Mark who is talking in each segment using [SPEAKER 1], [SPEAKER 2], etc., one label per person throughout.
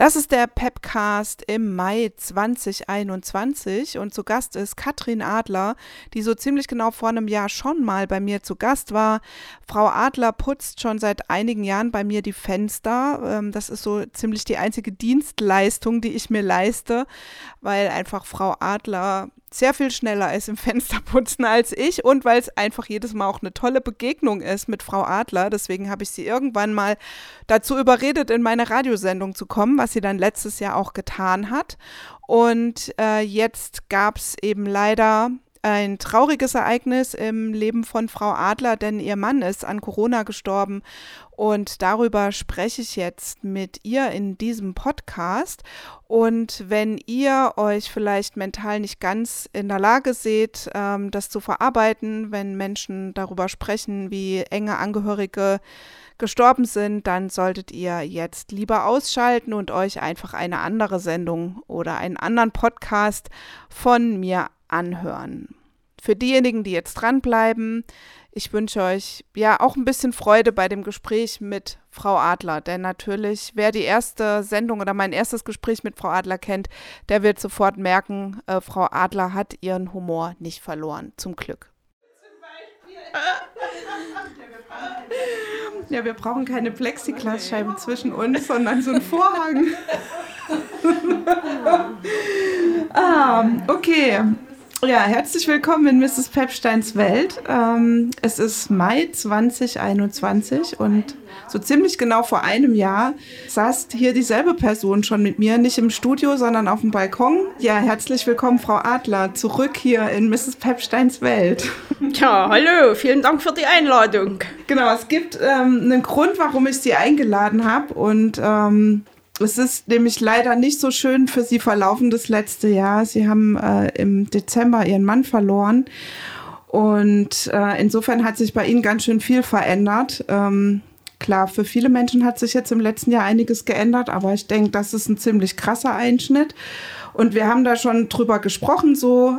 [SPEAKER 1] Das ist der Pepcast im Mai 2021 und zu Gast ist Katrin Adler, die so ziemlich genau vor einem Jahr schon mal bei mir zu Gast war. Frau Adler putzt schon seit einigen Jahren bei mir die Fenster. Ähm, das ist so ziemlich die einzige Dienstleistung, die ich mir leiste, weil einfach Frau Adler sehr viel schneller ist im Fensterputzen als ich und weil es einfach jedes Mal auch eine tolle Begegnung ist mit Frau Adler. Deswegen habe ich sie irgendwann mal dazu überredet, in meine Radiosendung zu kommen, was sie dann letztes Jahr auch getan hat. Und äh, jetzt gab es eben leider ein trauriges Ereignis im Leben von Frau Adler, denn ihr Mann ist an Corona gestorben und darüber spreche ich jetzt mit ihr in diesem Podcast. Und wenn ihr euch vielleicht mental nicht ganz in der Lage seht, ähm, das zu verarbeiten, wenn Menschen darüber sprechen, wie enge Angehörige gestorben sind, dann solltet ihr jetzt lieber ausschalten und euch einfach eine andere Sendung oder einen anderen Podcast von mir anhören. Für diejenigen, die jetzt dranbleiben, ich wünsche euch ja auch ein bisschen Freude bei dem Gespräch mit Frau Adler, denn natürlich, wer die erste Sendung oder mein erstes Gespräch mit Frau Adler kennt, der wird sofort merken, äh, Frau Adler hat ihren Humor nicht verloren, zum Glück. Ja, wir brauchen keine Plexiglasscheiben zwischen uns, sondern so einen Vorhang. ah, okay. Ja, herzlich willkommen in Mrs. Pepsteins Welt. Ähm, es ist Mai 2021 und so ziemlich genau vor einem Jahr saß hier dieselbe Person schon mit mir, nicht im Studio, sondern auf dem Balkon. Ja, herzlich willkommen, Frau Adler, zurück hier in Mrs. Pepsteins Welt.
[SPEAKER 2] Ja, hallo, vielen Dank für die Einladung.
[SPEAKER 1] Genau, es gibt ähm, einen Grund, warum ich Sie eingeladen habe und ähm, es ist nämlich leider nicht so schön für Sie verlaufen das letzte Jahr. Sie haben äh, im Dezember Ihren Mann verloren. Und äh, insofern hat sich bei Ihnen ganz schön viel verändert. Ähm, klar, für viele Menschen hat sich jetzt im letzten Jahr einiges geändert, aber ich denke, das ist ein ziemlich krasser Einschnitt. Und wir haben da schon drüber gesprochen, so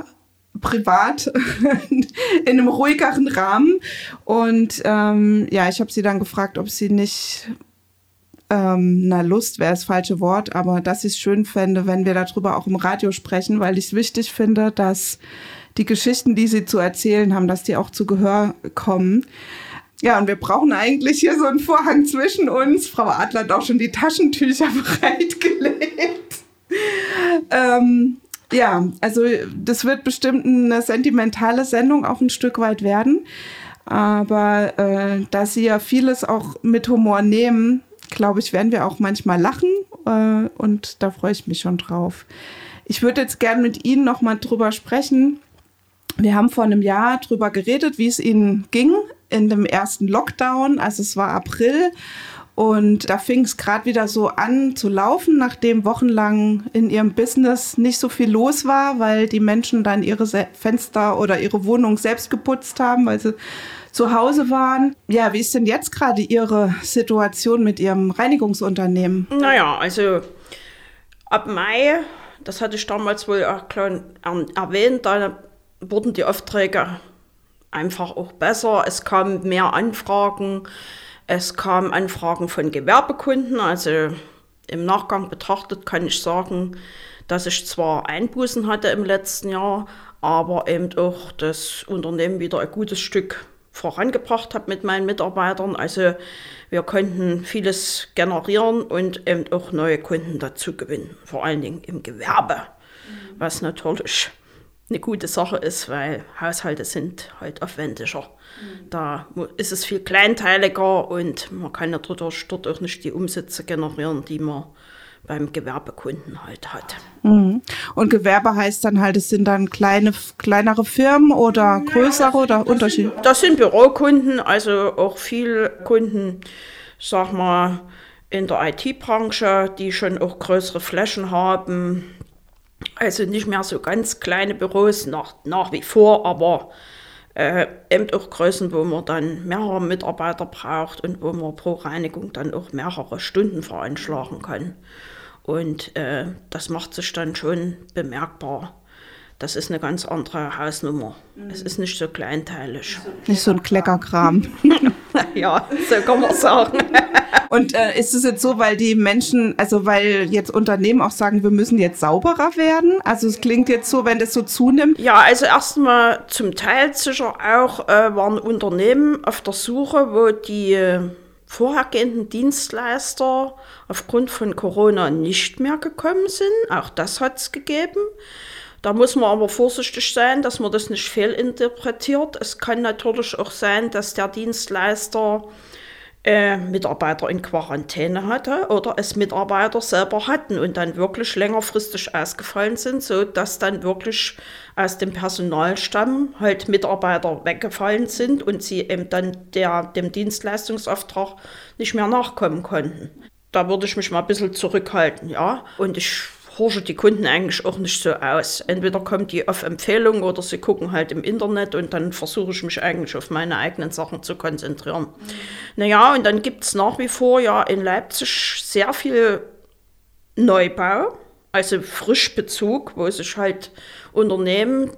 [SPEAKER 1] privat in einem ruhigeren Rahmen. Und ähm, ja, ich habe sie dann gefragt, ob sie nicht ähm, na Lust wäre das falsche Wort, aber dass ich es schön fände, wenn wir darüber auch im Radio sprechen, weil ich es wichtig finde, dass die Geschichten, die sie zu erzählen haben, dass die auch zu Gehör kommen. Ja, und wir brauchen eigentlich hier so einen Vorhang zwischen uns. Frau Adler hat auch schon die Taschentücher bereitgelegt. ähm, ja, also das wird bestimmt eine sentimentale Sendung auch ein Stück weit werden. Aber äh, dass Sie ja vieles auch mit Humor nehmen, glaube ich, werden wir auch manchmal lachen äh, und da freue ich mich schon drauf. Ich würde jetzt gern mit Ihnen noch mal drüber sprechen. Wir haben vor einem Jahr drüber geredet, wie es Ihnen ging in dem ersten Lockdown. Also es war April und da fing es gerade wieder so an zu laufen, nachdem wochenlang in ihrem Business nicht so viel los war, weil die Menschen dann ihre Fenster oder ihre Wohnung selbst geputzt haben, weil sie zu Hause waren. Ja, wie ist denn jetzt gerade Ihre Situation mit Ihrem Reinigungsunternehmen?
[SPEAKER 2] Naja, also ab Mai, das hatte ich damals wohl auch erwähnt, da wurden die Aufträge einfach auch besser. Es kamen mehr Anfragen. Es kamen Anfragen von Gewerbekunden. Also im Nachgang betrachtet kann ich sagen, dass ich zwar Einbußen hatte im letzten Jahr, aber eben auch das Unternehmen wieder ein gutes Stück vorangebracht habe mit meinen Mitarbeitern. Also wir konnten vieles generieren und eben auch neue Kunden dazu gewinnen, vor allen Dingen im Gewerbe, was natürlich eine gute Sache ist, weil Haushalte sind halt aufwendiger. Da ist es viel kleinteiliger und man kann dort, dort auch nicht die Umsätze generieren, die man beim Gewerbekunden halt hat.
[SPEAKER 1] Mhm. Und Gewerbe heißt dann halt, es sind dann kleine, kleinere Firmen oder größere ja, oder Unterschiede?
[SPEAKER 2] Das sind Bürokunden, also auch viele Kunden, sag mal, in der IT-Branche, die schon auch größere Flächen haben. Also nicht mehr so ganz kleine Büros nach, nach wie vor, aber äh, eben auch Größen, wo man dann mehrere Mitarbeiter braucht und wo man pro Reinigung dann auch mehrere Stunden veranschlagen kann. Und äh, das macht sich dann schon bemerkbar. Das ist eine ganz andere Hausnummer. Mhm. Es ist nicht so kleinteilig.
[SPEAKER 1] Nicht so ein Kleckerkram.
[SPEAKER 2] ja, so kann man sagen.
[SPEAKER 1] Und äh, ist es jetzt so, weil die Menschen, also weil jetzt Unternehmen auch sagen, wir müssen jetzt sauberer werden? Also es klingt jetzt so, wenn das so zunimmt.
[SPEAKER 2] Ja, also erstmal zum Teil sicher auch äh, waren Unternehmen auf der Suche, wo die äh, vorhergehenden Dienstleister aufgrund von Corona nicht mehr gekommen sind. Auch das hat es gegeben. Da muss man aber vorsichtig sein, dass man das nicht fehlinterpretiert. Es kann natürlich auch sein, dass der Dienstleister äh, Mitarbeiter in Quarantäne hatte oder es Mitarbeiter selber hatten und dann wirklich längerfristig ausgefallen sind, so dass dann wirklich aus dem Personalstamm halt Mitarbeiter weggefallen sind und sie eben dann der, dem Dienstleistungsauftrag nicht mehr nachkommen konnten. Da würde ich mich mal ein bisschen zurückhalten, ja. Und ich horchen die Kunden eigentlich auch nicht so aus. Entweder kommen die auf Empfehlung oder sie gucken halt im Internet und dann versuche ich mich eigentlich auf meine eigenen Sachen zu konzentrieren. Mhm. Naja, und dann gibt es nach wie vor ja in Leipzig sehr viel Neubau, also Frischbezug, wo sich halt Unternehmen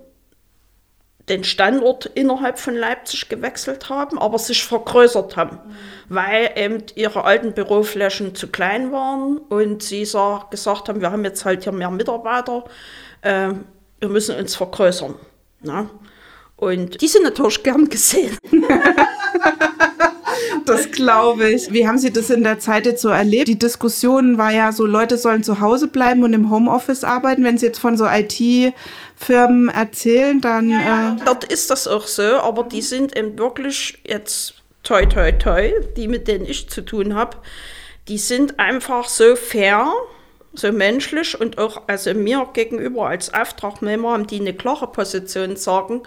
[SPEAKER 2] den Standort innerhalb von Leipzig gewechselt haben, aber sich vergrößert haben, mhm. weil eben ihre alten Büroflächen zu klein waren und sie so gesagt haben, wir haben jetzt halt hier mehr Mitarbeiter, äh, wir müssen uns vergrößern. Ne? Und die sind natürlich gern gesehen.
[SPEAKER 1] das glaube ich. Wie haben Sie das in der Zeit jetzt so erlebt? Die Diskussion war ja so, Leute sollen zu Hause bleiben und im Homeoffice arbeiten. Wenn Sie jetzt von so IT-Firmen erzählen, dann...
[SPEAKER 2] Ja, äh dort ist das auch so, aber die sind eben wirklich jetzt toi toi toi, die mit denen ich zu tun habe, die sind einfach so fair, so menschlich und auch also mir gegenüber als Auftragnehmer haben die eine klare Position sagen,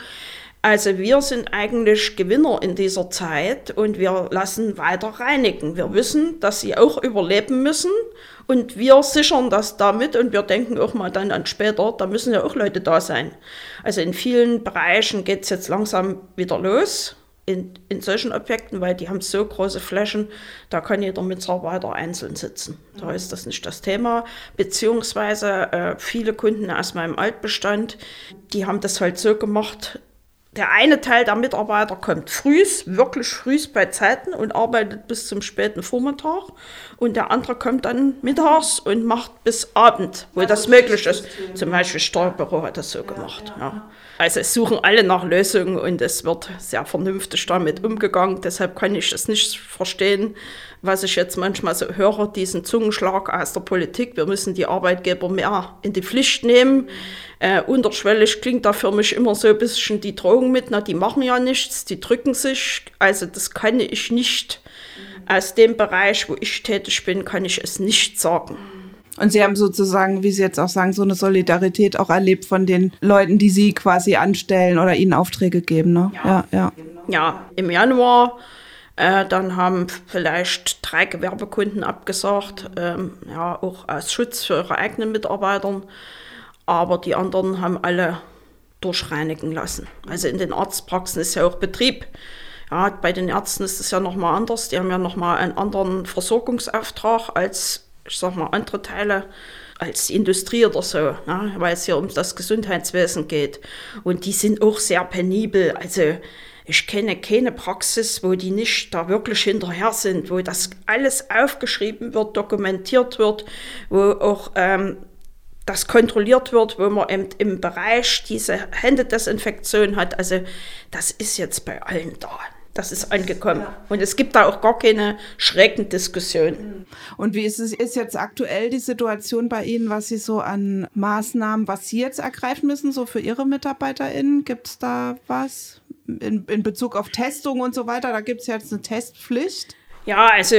[SPEAKER 2] also wir sind eigentlich Gewinner in dieser Zeit und wir lassen weiter reinigen. Wir wissen, dass sie auch überleben müssen und wir sichern das damit und wir denken auch mal dann an später, da müssen ja auch Leute da sein. Also in vielen Bereichen geht es jetzt langsam wieder los. In, in solchen Objekten, weil die haben so große Flächen, da kann jeder Mitarbeiter einzeln sitzen. Da ist das nicht das Thema. Beziehungsweise äh, viele Kunden aus meinem Altbestand, die haben das halt so gemacht, der eine Teil der Mitarbeiter kommt frühs, wirklich frühs bei Zeiten und arbeitet bis zum späten Vormittag. Und der andere kommt dann mittags und macht bis Abend, wo also das möglich ist. Zum Beispiel Steuerbüro hat das so ja, gemacht. Ja. Ja. Also es suchen alle nach Lösungen und es wird sehr vernünftig damit umgegangen. Deshalb kann ich es nicht verstehen, was ich jetzt manchmal so höre, diesen Zungenschlag aus der Politik. Wir müssen die Arbeitgeber mehr in die Pflicht nehmen. Äh, unterschwellig klingt da für mich immer so ein bisschen die Drohung mit, na, die machen ja nichts, die drücken sich. Also das kann ich nicht. Aus dem Bereich, wo ich tätig bin, kann ich es nicht sagen.
[SPEAKER 1] Und Sie haben sozusagen, wie Sie jetzt auch sagen, so eine Solidarität auch erlebt von den Leuten, die Sie quasi anstellen oder ihnen Aufträge geben. Ne?
[SPEAKER 2] Ja, ja, ja. ja im Januar, äh, dann haben vielleicht drei Gewerbekunden abgesagt, ähm, ja, auch aus Schutz für ihre eigenen Mitarbeiter aber die anderen haben alle durchreinigen lassen. Also in den Arztpraxen ist ja auch Betrieb. Ja, bei den Ärzten ist es ja nochmal anders. Die haben ja nochmal einen anderen Versorgungsauftrag als, ich sag mal, andere Teile als Industrie oder so, ja, weil es hier um das Gesundheitswesen geht. Und die sind auch sehr penibel. Also ich kenne keine Praxis, wo die nicht da wirklich hinterher sind, wo das alles aufgeschrieben wird, dokumentiert wird, wo auch ähm, das kontrolliert wird, wo man eben im Bereich diese Händedesinfektion hat. Also das ist jetzt bei allen da. Das ist angekommen. Ja. Und es gibt da auch gar keine schrägen Diskussionen.
[SPEAKER 1] Mhm. Und wie ist es ist jetzt aktuell die Situation bei Ihnen, was Sie so an Maßnahmen, was Sie jetzt ergreifen müssen, so für Ihre MitarbeiterInnen? Gibt es da was in, in Bezug auf Testung und so weiter? Da gibt es jetzt eine Testpflicht.
[SPEAKER 2] Ja, also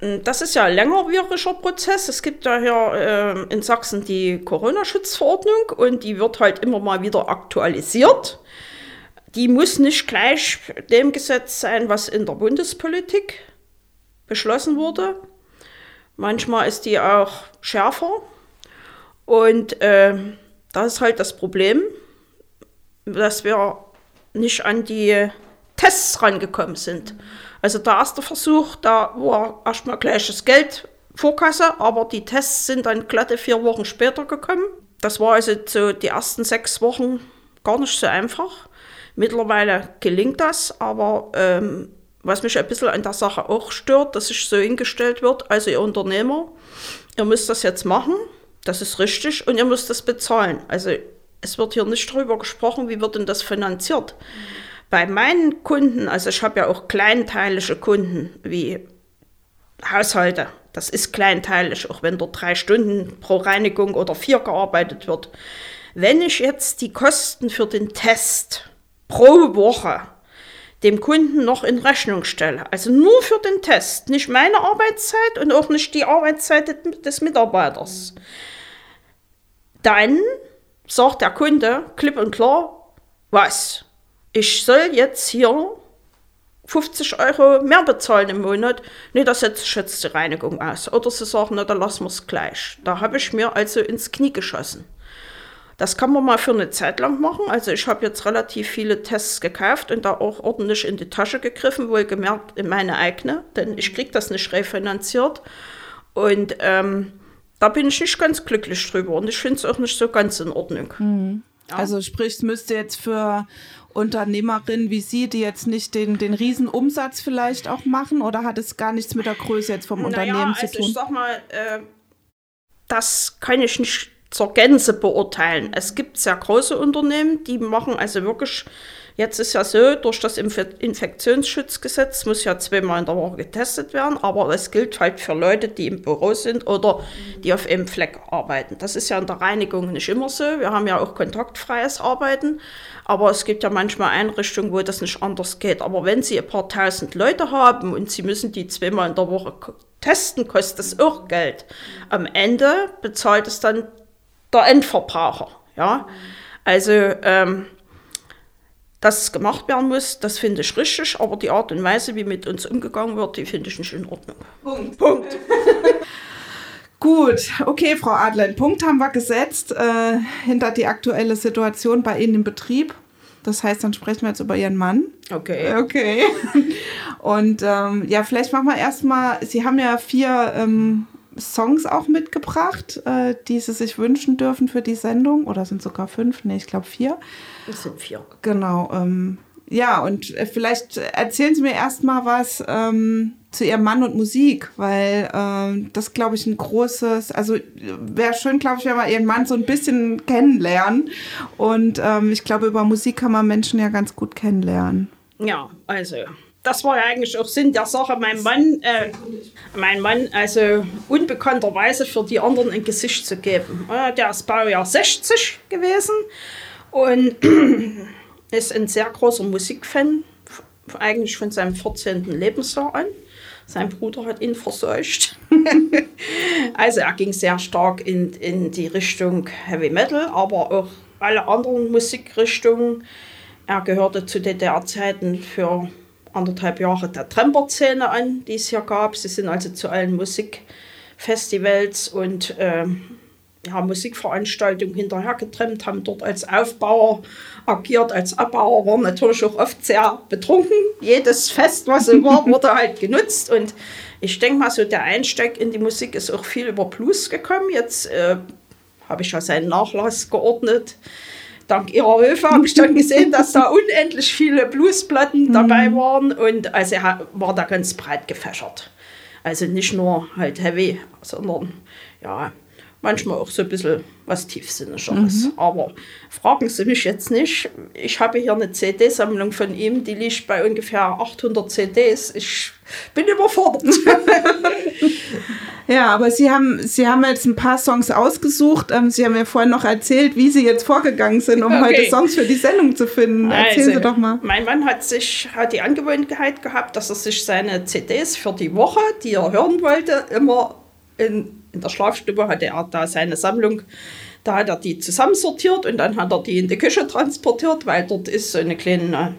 [SPEAKER 2] das ist ja ein längerwieriger Prozess. Es gibt ja hier äh, in Sachsen die Corona-Schutzverordnung und die wird halt immer mal wieder aktualisiert. Die muss nicht gleich dem Gesetz sein, was in der Bundespolitik beschlossen wurde. Manchmal ist die auch schärfer. Und äh, das ist halt das Problem, dass wir nicht an die Tests rangekommen sind. Also der erste Versuch, da war erstmal gleich das Geld Vorkasse, aber die Tests sind dann glatte vier Wochen später gekommen. Das war also so die ersten sechs Wochen gar nicht so einfach. Mittlerweile gelingt das, aber ähm, was mich ein bisschen an der Sache auch stört, dass sich so hingestellt wird, also ihr Unternehmer, ihr müsst das jetzt machen, das ist richtig und ihr müsst das bezahlen. Also es wird hier nicht darüber gesprochen, wie wird denn das finanziert. Bei meinen Kunden, also ich habe ja auch kleinteilige Kunden wie Haushalte, das ist kleinteilig, auch wenn dort drei Stunden pro Reinigung oder vier gearbeitet wird. Wenn ich jetzt die Kosten für den Test pro Woche dem Kunden noch in Rechnung stelle, also nur für den Test, nicht meine Arbeitszeit und auch nicht die Arbeitszeit des Mitarbeiters, dann sagt der Kunde klipp und klar, was? Ich soll jetzt hier 50 Euro mehr bezahlen im Monat. Nee, das setzt schätzt die Reinigung aus. Oder sie sagen, na, dann lassen wir es gleich. Da habe ich mir also ins Knie geschossen. Das kann man mal für eine Zeit lang machen. Also ich habe jetzt relativ viele Tests gekauft und da auch ordentlich in die Tasche gegriffen, wohlgemerkt in meine eigene, denn ich kriege das nicht refinanziert. Und ähm, da bin ich nicht ganz glücklich drüber und ich finde es auch nicht so ganz in Ordnung.
[SPEAKER 1] Mhm. Ja. Also sprich, es müsste jetzt für Unternehmerinnen wie Sie, die jetzt nicht den, den Riesenumsatz vielleicht auch machen oder hat es gar nichts mit der Größe jetzt vom naja, Unternehmen zu also tun?
[SPEAKER 2] Ich sag mal, äh, das kann ich nicht zur Gänze beurteilen. Es gibt sehr große Unternehmen, die machen also wirklich, jetzt ist ja so, durch das Infektionsschutzgesetz muss ja zweimal in der Woche getestet werden, aber es gilt halt für Leute, die im Büro sind oder die auf einem Fleck arbeiten. Das ist ja in der Reinigung nicht immer so. Wir haben ja auch kontaktfreies Arbeiten, aber es gibt ja manchmal Einrichtungen, wo das nicht anders geht. Aber wenn Sie ein paar tausend Leute haben und Sie müssen die zweimal in der Woche testen, kostet das auch Geld. Am Ende bezahlt es dann der Endverbraucher. Ja? Also, ähm, dass es gemacht werden muss, das finde ich richtig, aber die Art und Weise, wie mit uns umgegangen wird, die finde ich nicht in Ordnung.
[SPEAKER 1] Punkt. Punkt. Gut, okay, Frau Adler, Punkt haben wir gesetzt äh, hinter die aktuelle Situation bei Ihnen im Betrieb. Das heißt, dann sprechen wir jetzt über Ihren Mann.
[SPEAKER 2] Okay.
[SPEAKER 1] Okay. Und ähm, ja, vielleicht machen wir erstmal, Sie haben ja vier ähm, Songs auch mitgebracht, äh, die Sie sich wünschen dürfen für die Sendung. Oder sind sogar fünf? Nee, ich glaube vier.
[SPEAKER 2] Es sind vier.
[SPEAKER 1] Genau. Ähm, ja, und äh, vielleicht erzählen Sie mir erstmal was ähm, zu Ihrem Mann und Musik, weil ähm, das, glaube ich, ein großes, also wäre schön, glaube ich, wenn wir Ihren Mann so ein bisschen kennenlernen. Und ähm, ich glaube, über Musik kann man Menschen ja ganz gut kennenlernen.
[SPEAKER 2] Ja, also das war ja eigentlich auch Sinn der Sache. Mein Mann, äh, mein Mann, also unbekannterweise für die anderen ein Gesicht zu geben. Der ist Baujahr 60 gewesen und ist ein sehr großer Musikfan, eigentlich von seinem 14. Lebensjahr an. Sein Bruder hat ihn verseucht. also er ging sehr stark in, in die Richtung Heavy Metal, aber auch alle anderen Musikrichtungen. Er gehörte zu DDR-Zeiten für anderthalb Jahre der Tremper-Szene an, die es hier gab. Sie sind also zu allen Musikfestivals und äh, ja, Musikveranstaltungen hinterher getrennt, haben dort als Aufbauer agiert, als Abbauer, waren natürlich auch oft sehr betrunken. Jedes Fest, was so war, wurde halt genutzt und ich denke mal so, der Einstieg in die Musik ist auch viel über Blues gekommen. Jetzt äh, habe ich ja seinen Nachlass geordnet dank ihrer Hilfe habe ich dann gesehen, dass da unendlich viele Bluesplatten mhm. dabei waren und also er war da ganz breit gefächert. Also nicht nur halt heavy, sondern ja, manchmal auch so ein bisschen was Tiefsinnigeres. Mhm. Aber fragen Sie mich jetzt nicht. Ich habe hier eine CD-Sammlung von ihm, die liegt bei ungefähr 800 CDs. Ich bin überfordert.
[SPEAKER 1] ja, aber Sie haben, Sie haben jetzt ein paar Songs ausgesucht. Ähm, Sie haben mir vorhin noch erzählt, wie Sie jetzt vorgegangen sind, um okay. heute Songs für die Sendung zu finden. Erzählen also, Sie doch mal.
[SPEAKER 2] Mein Mann hat sich hat die Angewohnheit gehabt, dass er sich seine CDs für die Woche, die er hören wollte, immer in in der Schlafstube hatte er da seine Sammlung. Da hat er die zusammensortiert und dann hat er die in die Küche transportiert, weil dort ist so eine kleine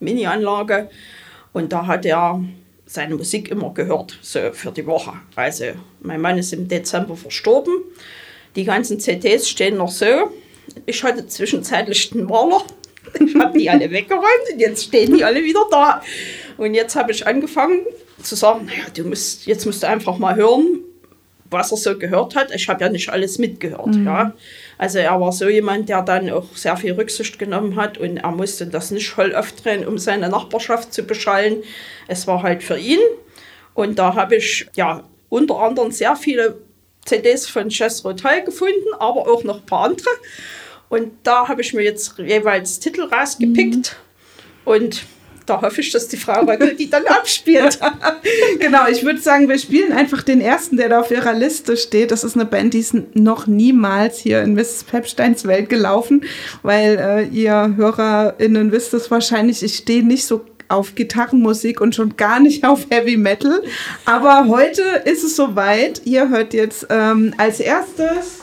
[SPEAKER 2] Mini-Anlage. Und da hat er seine Musik immer gehört, so für die Woche. Also mein Mann ist im Dezember verstorben. Die ganzen CDs stehen noch so. Ich hatte zwischenzeitlich den Maler. Ich habe die alle weggeräumt und jetzt stehen die alle wieder da. Und jetzt habe ich angefangen zu sagen, naja, du musst, jetzt musst du einfach mal hören, was er so gehört hat. Ich habe ja nicht alles mitgehört. Mhm. Ja. Also er war so jemand, der dann auch sehr viel Rücksicht genommen hat und er musste das nicht voll aufdrehen, um seine Nachbarschaft zu beschallen. Es war halt für ihn. Und da habe ich ja unter anderem sehr viele CDs von Chess Rotel gefunden, aber auch noch ein paar andere. Und da habe ich mir jetzt jeweils Titel rausgepickt. Mhm. Und da hoffe ich, dass die Frau Röckel die dann abspielt.
[SPEAKER 1] genau, ich würde sagen, wir spielen einfach den ersten, der da auf ihrer Liste steht. Das ist eine Band, die ist noch niemals hier in Mrs. Pepsteins Welt gelaufen, weil äh, ihr HörerInnen wisst es wahrscheinlich, ich stehe nicht so auf Gitarrenmusik und schon gar nicht auf Heavy Metal. Aber heute ist es soweit. Ihr hört jetzt ähm, als erstes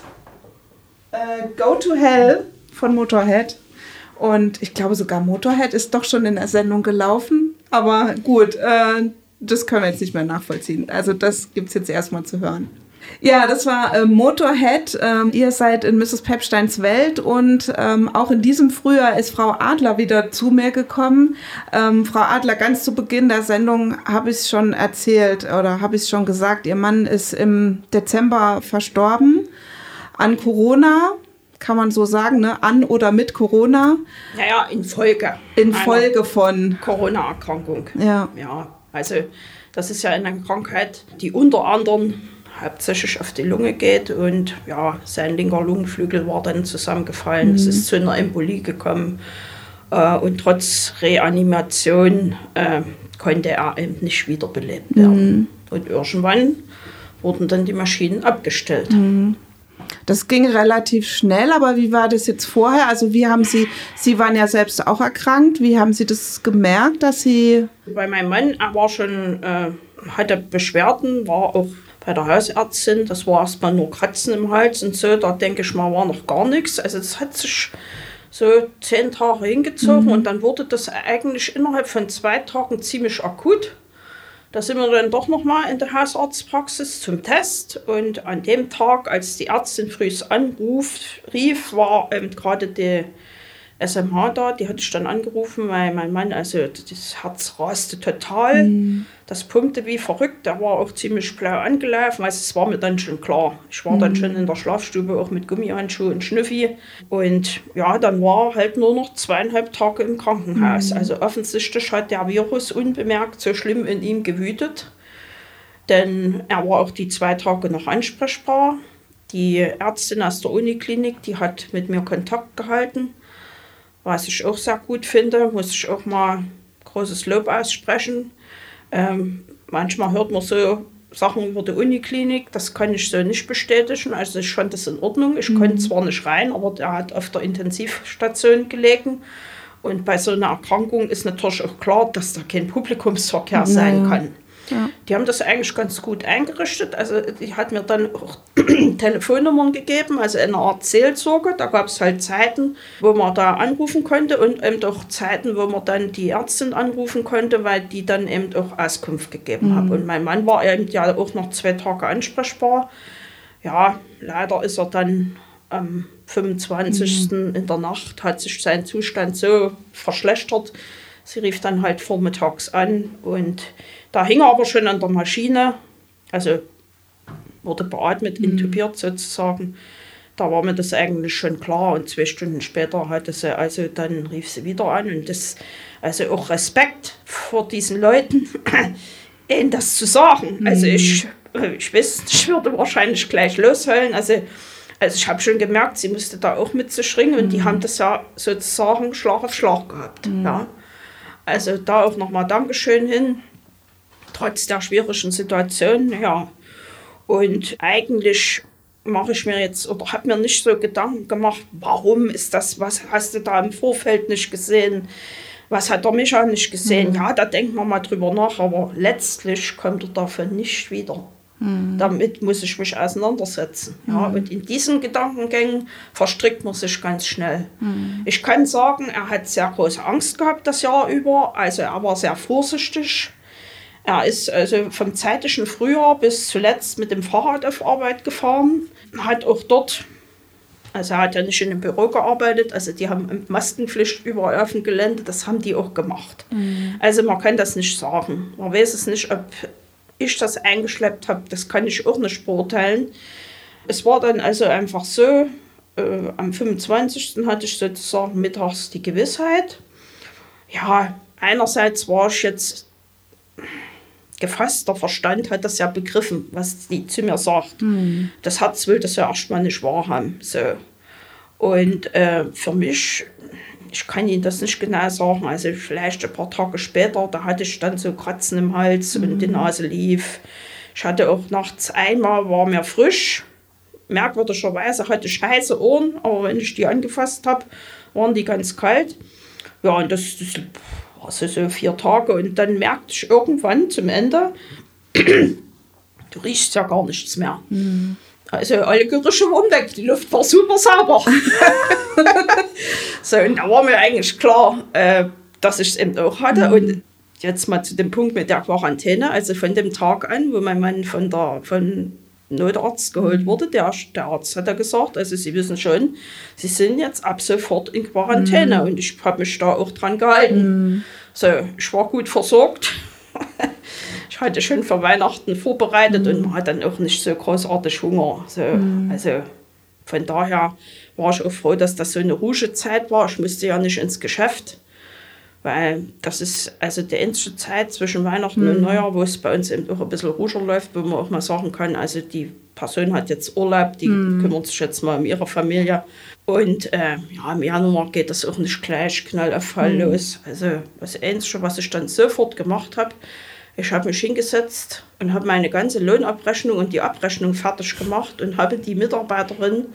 [SPEAKER 1] äh, Go to Hell von Motorhead. Und ich glaube sogar Motorhead ist doch schon in der Sendung gelaufen. Aber gut, äh, das können wir jetzt nicht mehr nachvollziehen. Also das gibt es jetzt erstmal zu hören. Ja, das war äh, Motorhead. Ähm, ihr seid in Mrs. Pepsteins Welt und ähm, auch in diesem Frühjahr ist Frau Adler wieder zu mir gekommen. Ähm, Frau Adler, ganz zu Beginn der Sendung habe ich es schon erzählt oder habe ich es schon gesagt, ihr Mann ist im Dezember verstorben an Corona kann man so sagen, ne? an oder mit Corona.
[SPEAKER 2] Naja, in Folge.
[SPEAKER 1] In Folge von
[SPEAKER 2] Corona-Erkrankung. Ja. Ja, also das ist ja eine Krankheit, die unter anderem hauptsächlich auf die Lunge geht und ja, sein linker Lungenflügel war dann zusammengefallen. Mhm. Es ist zu einer Embolie gekommen äh, und trotz Reanimation äh, konnte er eben nicht wiederbelebt werden. Mhm. Und irgendwann wurden dann die Maschinen abgestellt.
[SPEAKER 1] Mhm. Das ging relativ schnell, aber wie war das jetzt vorher? Also wie haben Sie, Sie waren ja selbst auch erkrankt, wie haben Sie das gemerkt, dass Sie...
[SPEAKER 2] Bei meinem Mann, er war schon, äh, hatte Beschwerden, war auch bei der Hausärztin, das war erstmal nur Kratzen im Hals und so, da denke ich mal, war noch gar nichts. Also das hat sich so zehn Tage hingezogen mhm. und dann wurde das eigentlich innerhalb von zwei Tagen ziemlich akut. Da sind wir dann doch nochmal in der Hausarztpraxis zum Test. Und an dem Tag, als die Ärztin früh anruf, rief, war ähm, gerade die SMH da, die hatte ich dann angerufen, weil mein Mann, also das Herz raste total, mhm. das pumpte wie verrückt, der war auch ziemlich blau angelaufen, also es war mir dann schon klar. Ich war mhm. dann schon in der Schlafstube auch mit Gummihandschuhen und Schnüffi und ja, dann war halt nur noch zweieinhalb Tage im Krankenhaus. Mhm. Also offensichtlich hat der Virus unbemerkt so schlimm in ihm gewütet, denn er war auch die zwei Tage noch ansprechbar. Die Ärztin aus der Uniklinik, die hat mit mir Kontakt gehalten was ich auch sehr gut finde, muss ich auch mal großes Lob aussprechen. Ähm, manchmal hört man so Sachen über die Uniklinik, das kann ich so nicht bestätigen. Also ich fand das in Ordnung. Ich mhm. konnte zwar nicht rein, aber der hat auf der Intensivstation gelegen. Und bei so einer Erkrankung ist natürlich auch klar, dass da kein Publikumsverkehr sein kann. Ja. Die haben das eigentlich ganz gut eingerichtet. Also die hat mir dann auch Telefonnummern gegeben, also eine Art Seelsorge. Da gab es halt Zeiten, wo man da anrufen konnte und eben auch Zeiten, wo man dann die Ärztin anrufen konnte, weil die dann eben auch Auskunft gegeben mhm. hat. Und mein Mann war eben ja auch noch zwei Tage ansprechbar. Ja, leider ist er dann am 25. Mhm. in der Nacht, hat sich sein Zustand so verschlechtert. Sie rief dann halt vormittags an und da hing er aber schon an der Maschine, also wurde beatmet, mhm. intubiert sozusagen. Da war mir das eigentlich schon klar und zwei Stunden später hatte sie, also dann rief sie wieder an und das, also auch Respekt vor diesen Leuten, ihnen das zu sagen. Also mhm. ich, ich weiß, ich würde wahrscheinlich gleich losheulen. Also, also ich habe schon gemerkt, sie musste da auch mit sich ringen und die mhm. haben das ja sozusagen Schlag auf Schlag gehabt. Mhm. Ja. Also da auch nochmal Dankeschön hin trotz der schwierigen Situation, ja. Und eigentlich mache ich mir jetzt oder habe mir nicht so Gedanken gemacht, warum ist das, was hast du da im Vorfeld nicht gesehen, was hat der Micha nicht gesehen. Mhm. Ja, da denkt man mal drüber nach, aber letztlich kommt er davon nicht wieder. Mhm. Damit muss ich mich auseinandersetzen. Ja, mhm. und in diesen Gedankengängen verstrickt man sich ganz schnell. Mhm. Ich kann sagen, er hat sehr große Angst gehabt das Jahr über. Also er war sehr vorsichtig. Er ist also vom zeitlichen Frühjahr bis zuletzt mit dem Fahrrad auf Arbeit gefahren, hat auch dort, also er hat ja nicht in einem Büro gearbeitet, also die haben Maskenpflicht überall auf dem Gelände, das haben die auch gemacht. Mhm. Also man kann das nicht sagen. Man weiß es nicht, ob ich das eingeschleppt habe, das kann ich auch nicht beurteilen. Es war dann also einfach so, äh, am 25. hatte ich sozusagen mittags die Gewissheit. Ja, einerseits war ich jetzt gefasster Verstand hat das ja begriffen, was die zu mir sagt. Mhm. Das Herz will das ja erstmal nicht wahrhaben. So. Und äh, für mich, ich kann Ihnen das nicht genau sagen, also vielleicht ein paar Tage später, da hatte ich dann so Kratzen im Hals mhm. und die Nase lief. Ich hatte auch nachts einmal, war mir frisch. Merkwürdigerweise hatte ich heiße Ohren, aber wenn ich die angefasst habe, waren die ganz kalt. Ja, und das, das also so vier Tage. Und dann merkte ich irgendwann zum Ende, du riechst ja gar nichts mehr. Mhm. Also alle Gerüche waren weg, die Luft war super sauber. so, und da war mir eigentlich klar, äh, dass ich es eben auch hatte. Mhm. Und jetzt mal zu dem Punkt mit der Quarantäne. Also von dem Tag an, wo mein Mann von der von Notarzt geholt wurde, der, der Arzt hat ja gesagt, also Sie wissen schon, Sie sind jetzt ab sofort in Quarantäne. Mhm. Und ich habe mich da auch dran gehalten. Mhm. So, ich war gut versorgt. ich hatte schon für Weihnachten vorbereitet mhm. und man hat dann auch nicht so großartig Hunger. So, mhm. Also von daher war ich auch froh, dass das so eine ruhige Zeit war. Ich musste ja nicht ins Geschäft, weil das ist also die einzige Zeit zwischen Weihnachten mhm. und Neujahr, wo es bei uns eben auch ein bisschen ruhiger läuft, wo man auch mal sagen kann, also die Person hat jetzt Urlaub, die mhm. kümmert sich jetzt mal um ihre Familie. Und äh, ja, im Januar geht das auch nicht gleich knallauffall mhm. los. Also das Einzige, was ich dann sofort gemacht habe, ich habe mich hingesetzt und habe meine ganze Lohnabrechnung und die Abrechnung fertig gemacht und habe die Mitarbeiterin,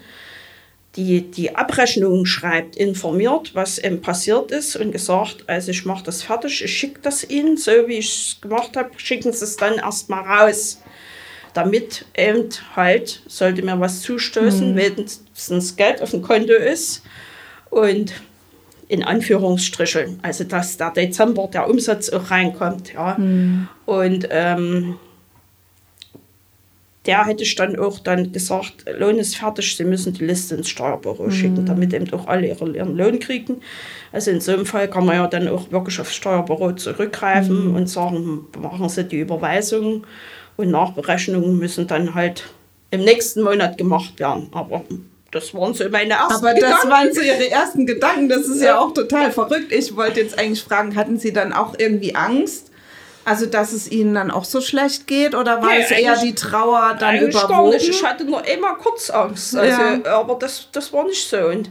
[SPEAKER 2] die die Abrechnung schreibt, informiert, was eben passiert ist und gesagt, also ich mache das fertig, ich schicke das Ihnen, so wie ich es gemacht habe, schicken Sie es dann erstmal raus. Damit eben halt, sollte mir was zustoßen, mhm. wenigstens Geld auf dem Konto ist. Und in Anführungsstrichen, also dass der Dezember der Umsatz auch reinkommt. Ja. Mhm. Und ähm, der hätte ich dann auch dann gesagt, Lohn ist fertig, Sie müssen die Liste ins Steuerbüro mhm. schicken, damit eben auch alle ihren, ihren Lohn kriegen. Also in so einem Fall kann man ja dann auch wirklich aufs Steuerbüro zurückgreifen mhm. und sagen, machen Sie die Überweisung und Nachberechnungen müssen dann halt im nächsten Monat gemacht werden. Aber das waren so meine ersten
[SPEAKER 1] Aber Gedanken. das waren so Ihre ersten Gedanken. Das ist ja. ja auch total verrückt. Ich wollte jetzt eigentlich fragen, hatten Sie dann auch irgendwie Angst? Also, dass es ihnen dann auch so schlecht geht oder war nee, es eher die Trauer dann überwogen?
[SPEAKER 2] Ich hatte nur immer kurz Angst. Also, ja. Aber das, das war nicht so. Und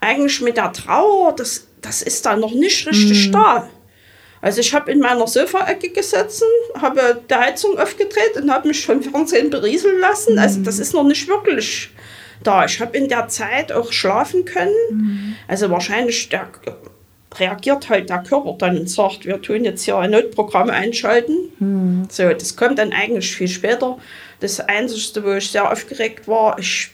[SPEAKER 2] eigentlich mit der Trauer, das, das ist da noch nicht richtig mhm. da. Also ich habe in meiner Sofaecke gesessen, habe die Heizung aufgedreht und habe mich vom Fernsehen berieseln lassen. Also das ist noch nicht wirklich da. Ich habe in der Zeit auch schlafen können. Mhm. Also wahrscheinlich der, reagiert halt der Körper dann und sagt, wir tun jetzt hier ein Notprogramm einschalten. Mhm. So, das kommt dann eigentlich viel später. Das Einzige, wo ich sehr aufgeregt war, ich,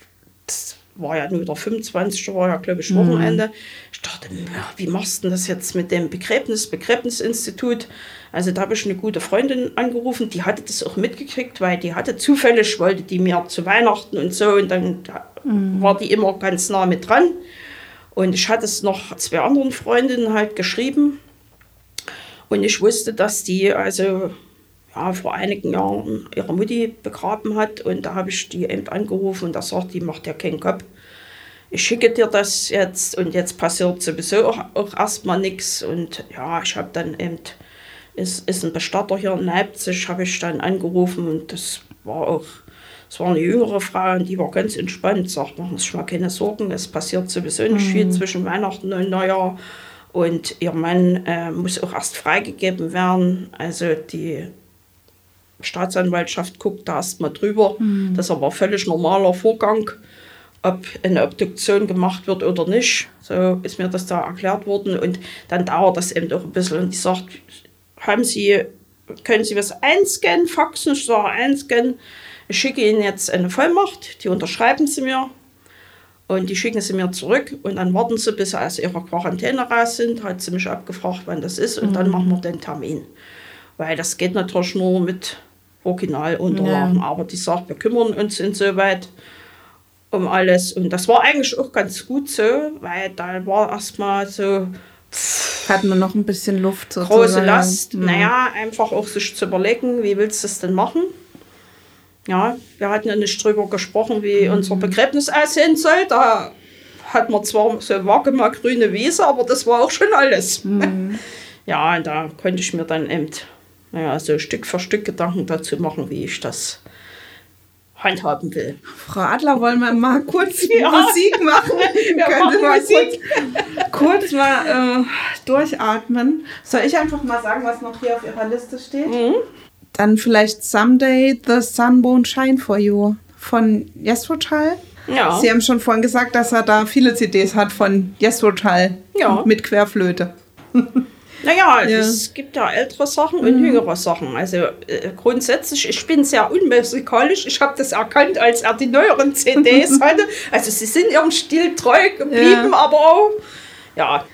[SPEAKER 2] das war ja nur der 25. war ja, glaube ich, mhm. Wochenende. Mhm. Ich dachte, wie machst du das jetzt mit dem Begräbnis, Begräbnisinstitut? Also da habe ich eine gute Freundin angerufen, die hatte das auch mitgekriegt, weil die hatte zufällig, wollte die mir zu Weihnachten und so und dann mhm. war die immer ganz nah mit dran. Und ich hatte es noch zwei anderen Freundinnen halt geschrieben und ich wusste, dass die also ja, vor einigen Jahren ihre Mutti begraben hat. Und da habe ich die eben angerufen und da sagt die, macht ja keinen Kopf. Ich schicke dir das jetzt und jetzt passiert sowieso auch, auch erstmal nichts. Und ja, ich habe dann eben, ist, ist ein Bestatter hier in Leipzig, habe ich dann angerufen und das war auch, es war eine jüngere Frau und die war ganz entspannt, sagt, machen Sie sich mal keine Sorgen, es passiert sowieso nicht mhm. viel zwischen Weihnachten und Neujahr. Und ihr Mann äh, muss auch erst freigegeben werden. Also die Staatsanwaltschaft guckt da erstmal drüber. Mhm. Das ist aber ein völlig normaler Vorgang, ob eine Obduktion gemacht wird oder nicht. So ist mir das da erklärt worden. Und dann dauert das eben auch ein bisschen. Und die sagt, haben Sie, können Sie was einscannen, faxen? Ich sage, einscannen. Ich schicke Ihnen jetzt eine Vollmacht, die unterschreiben Sie mir. Und die schicken sie mir zurück und dann warten sie, bis sie aus ihrer Quarantäne raus sind. Hat sie mich abgefragt, wann das ist und mhm. dann machen wir den Termin. Weil das geht natürlich nur mit Originalunterlagen. Ja. Aber die sagt, wir kümmern uns insoweit um alles. Und das war eigentlich auch ganz gut so, weil da war erstmal so, pff,
[SPEAKER 1] Hatten wir noch ein bisschen Luft
[SPEAKER 2] sozusagen. Große Last. Mhm. Naja, einfach auch sich zu überlegen, wie willst du es denn machen? Ja, wir hatten ja nicht drüber gesprochen, wie mhm. unser Begräbnis aussehen soll. Da hat man zwar so vage mal grüne Wiese, aber das war auch schon alles. Mhm. ja, und da konnte ich mir dann eben naja, so Stück für Stück Gedanken dazu machen, wie ich das handhaben will.
[SPEAKER 1] Frau Adler, wollen wir mal kurz ja. Musik machen? Wir machen mal Musik. Kurz, kurz mal äh, durchatmen. Soll ich einfach mal sagen, was noch hier auf Ihrer Liste steht? Mhm. Dann vielleicht Someday the Sun Won't Shine for You von Yesrotal. Ja. Sie haben schon vorhin gesagt, dass er da viele CDs hat von Yesrotal ja. mit Querflöte.
[SPEAKER 2] Naja, ja. es gibt ja ältere Sachen und mhm. jüngere Sachen. Also äh, grundsätzlich, ich bin sehr unmusikalisch. Ich habe das erkannt, als er die neueren CDs hatte. Also sie sind ihrem Stil treu geblieben, ja. aber auch, ja.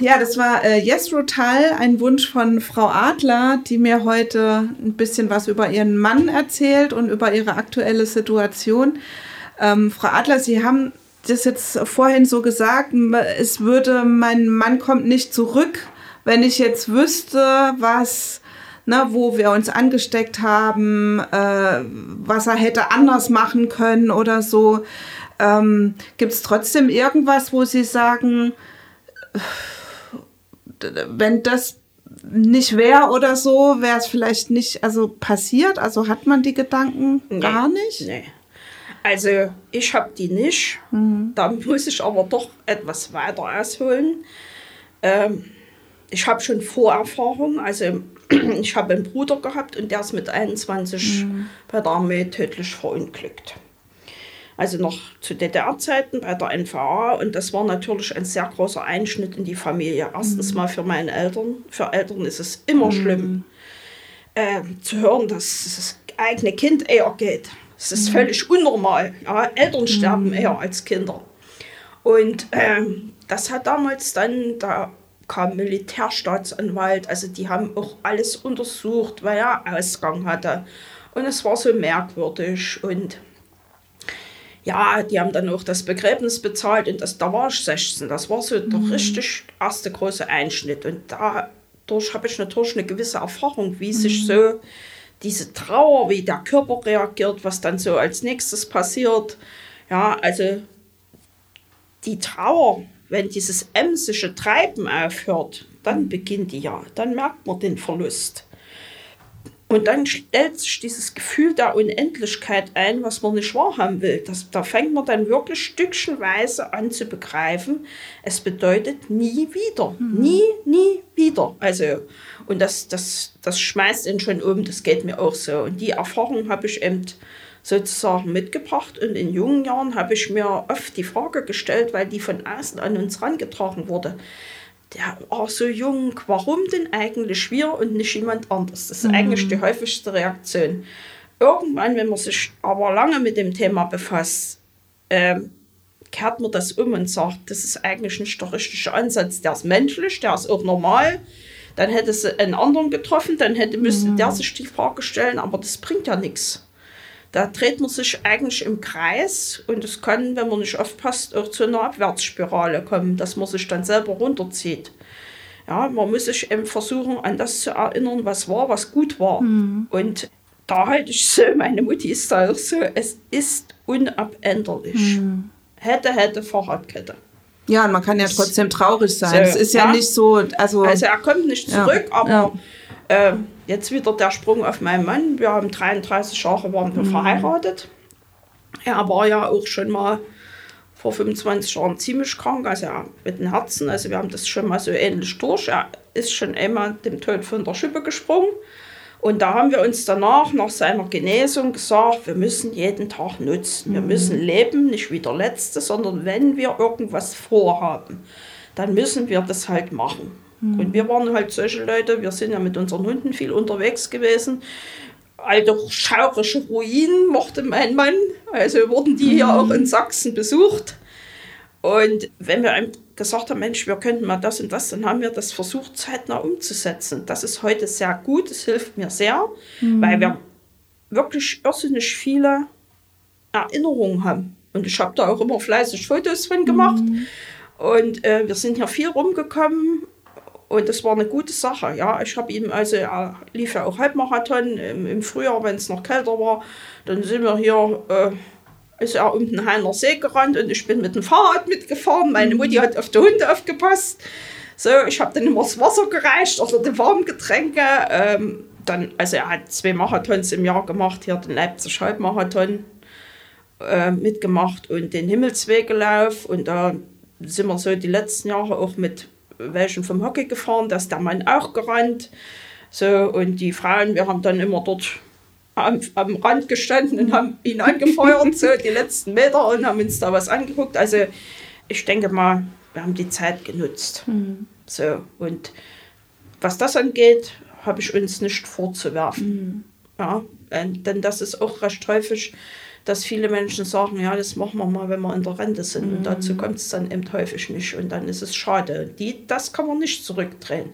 [SPEAKER 1] Ja, das war äh, Yes Rotal, ein Wunsch von Frau Adler, die mir heute ein bisschen was über ihren Mann erzählt und über ihre aktuelle Situation. Ähm, Frau Adler, Sie haben das jetzt vorhin so gesagt, es würde, mein Mann kommt nicht zurück wenn ich jetzt wüsste, was, ne, wo wir uns angesteckt haben, äh, was er hätte anders machen können oder so, ähm, gibt es trotzdem irgendwas, wo Sie sagen, wenn das nicht wäre oder so, wäre es vielleicht nicht also passiert? Also hat man die Gedanken nee, gar nicht?
[SPEAKER 2] Nee. Also ich habe die nicht. Mhm. Da muss ich aber doch etwas weiter ausholen. Ähm, ich habe schon Vorerfahrung. Also ich habe einen Bruder gehabt und der ist mit 21 mhm. bei der Armee tödlich verunglückt. Also noch zu DDR-Zeiten bei der NVA und das war natürlich ein sehr großer Einschnitt in die Familie. Erstens mhm. mal für meine Eltern. Für Eltern ist es immer mhm. schlimm äh, zu hören, dass das eigene Kind eher geht. Das ist mhm. völlig unnormal. Ja, Eltern sterben mhm. eher als Kinder. Und äh, das hat damals dann der kam Militärstaatsanwalt, also die haben auch alles untersucht, weil er Ausgang hatte. Und es war so merkwürdig und ja, die haben dann auch das Begräbnis bezahlt und das, da war ich 16. Das war so mhm. der richtig erste große Einschnitt. Und dadurch habe ich natürlich eine gewisse Erfahrung, wie mhm. sich so diese Trauer, wie der Körper reagiert, was dann so als nächstes passiert. Ja, also die Trauer wenn dieses emsische Treiben aufhört, dann beginnt die ja, dann merkt man den Verlust. Und dann stellt sich dieses Gefühl der Unendlichkeit ein, was man nicht wahrhaben will. Das, da fängt man dann wirklich stückchenweise an zu begreifen, es bedeutet nie wieder. Mhm. Nie, nie wieder. Also, und das, das, das schmeißt ihn schon um, das geht mir auch so. Und die Erfahrung habe ich eben sozusagen mitgebracht. Und in jungen Jahren habe ich mir oft die Frage gestellt, weil die von außen an uns herangetragen wurde. Der war so jung, warum denn eigentlich wir und nicht jemand anders? Das ist mhm. eigentlich die häufigste Reaktion. Irgendwann, wenn man sich aber lange mit dem Thema befasst, äh, kehrt man das um und sagt, das ist eigentlich nicht der richtige Ansatz. Der ist menschlich, der ist auch normal. Dann hätte sie einen anderen getroffen, dann hätte, müsste mhm. der sich die Frage stellen, aber das bringt ja nichts. Da dreht man sich eigentlich im Kreis und es kann, wenn man nicht aufpasst, auch zu einer Abwärtsspirale kommen, dass man sich dann selber runterzieht. Ja, man muss sich eben versuchen, an das zu erinnern, was war, was gut war. Mhm. Und da halte ich so, meine Mutti ist da auch so, es ist unabänderlich. Mhm. Hätte, hätte, Fahrradkette.
[SPEAKER 1] Ja, und man kann ja trotzdem traurig sein. So, es ist ja, ja, nicht so, also.
[SPEAKER 2] Also er kommt nicht zurück, ja, aber ja. Äh, jetzt wieder der Sprung auf meinen Mann. Wir haben 33 Jahre waren wir mhm. verheiratet. Er war ja auch schon mal vor 25 Jahren ziemlich krank, also ja, mit dem Herzen. Also wir haben das schon mal so ähnlich durch. Er ist schon einmal dem Tod von der Schippe gesprungen. Und da haben wir uns danach, nach seiner Genesung, gesagt, wir müssen jeden Tag nutzen. Wir mhm. müssen leben, nicht wie der Letzte, sondern wenn wir irgendwas vorhaben, dann müssen wir das halt machen. Mhm. Und wir waren halt solche Leute, wir sind ja mit unseren Hunden viel unterwegs gewesen. Alte schaurische Ruinen mochte mein Mann. Also wurden die hier auch in Sachsen besucht. Und wenn wir einem gesagt haben, Mensch, wir könnten mal das und das, dann haben wir das versucht, zeitnah umzusetzen. Das ist heute sehr gut, es hilft mir sehr, mhm. weil wir wirklich irrsinnig viele Erinnerungen haben. Und ich habe da auch immer fleißig Fotos von gemacht. Mhm. Und äh, wir sind hier viel rumgekommen Und das war eine gute Sache. Ja, ich habe ihm, also er lief ja auch Halbmarathon im, im Frühjahr, wenn es noch kälter war. Dann sind wir hier, äh, ist er um den Heiner See gerannt und ich bin mit dem Fahrrad mitgefahren. Meine Mutti hat auf die Hunde aufgepasst. So, ich habe dann immer das Wasser gereicht oder die warmen Getränke. Ähm, dann, also er hat zwei Marathons im Jahr gemacht, hier den Leipzig Halbmarathon äh, mitgemacht und den Himmelswegelauf. Und da sind wir so die letzten Jahre auch mit welchen vom Hockey gefahren, da ist der Mann auch gerannt. So, und die Frauen, wir haben dann immer dort am, am Rand gestanden und haben ihn angefeuert, so die letzten Meter und haben uns da was angeguckt. Also ich denke mal, wir haben die Zeit genutzt. Mhm. So, und was das angeht, habe ich uns nicht vorzuwerfen. Mhm. Ja, denn das ist auch recht häufig dass viele Menschen sagen, ja, das machen wir mal, wenn wir in der Rente sind. Mhm. Und dazu kommt es dann eben häufig nicht. Und dann ist es schade. Die, das kann man nicht zurückdrehen.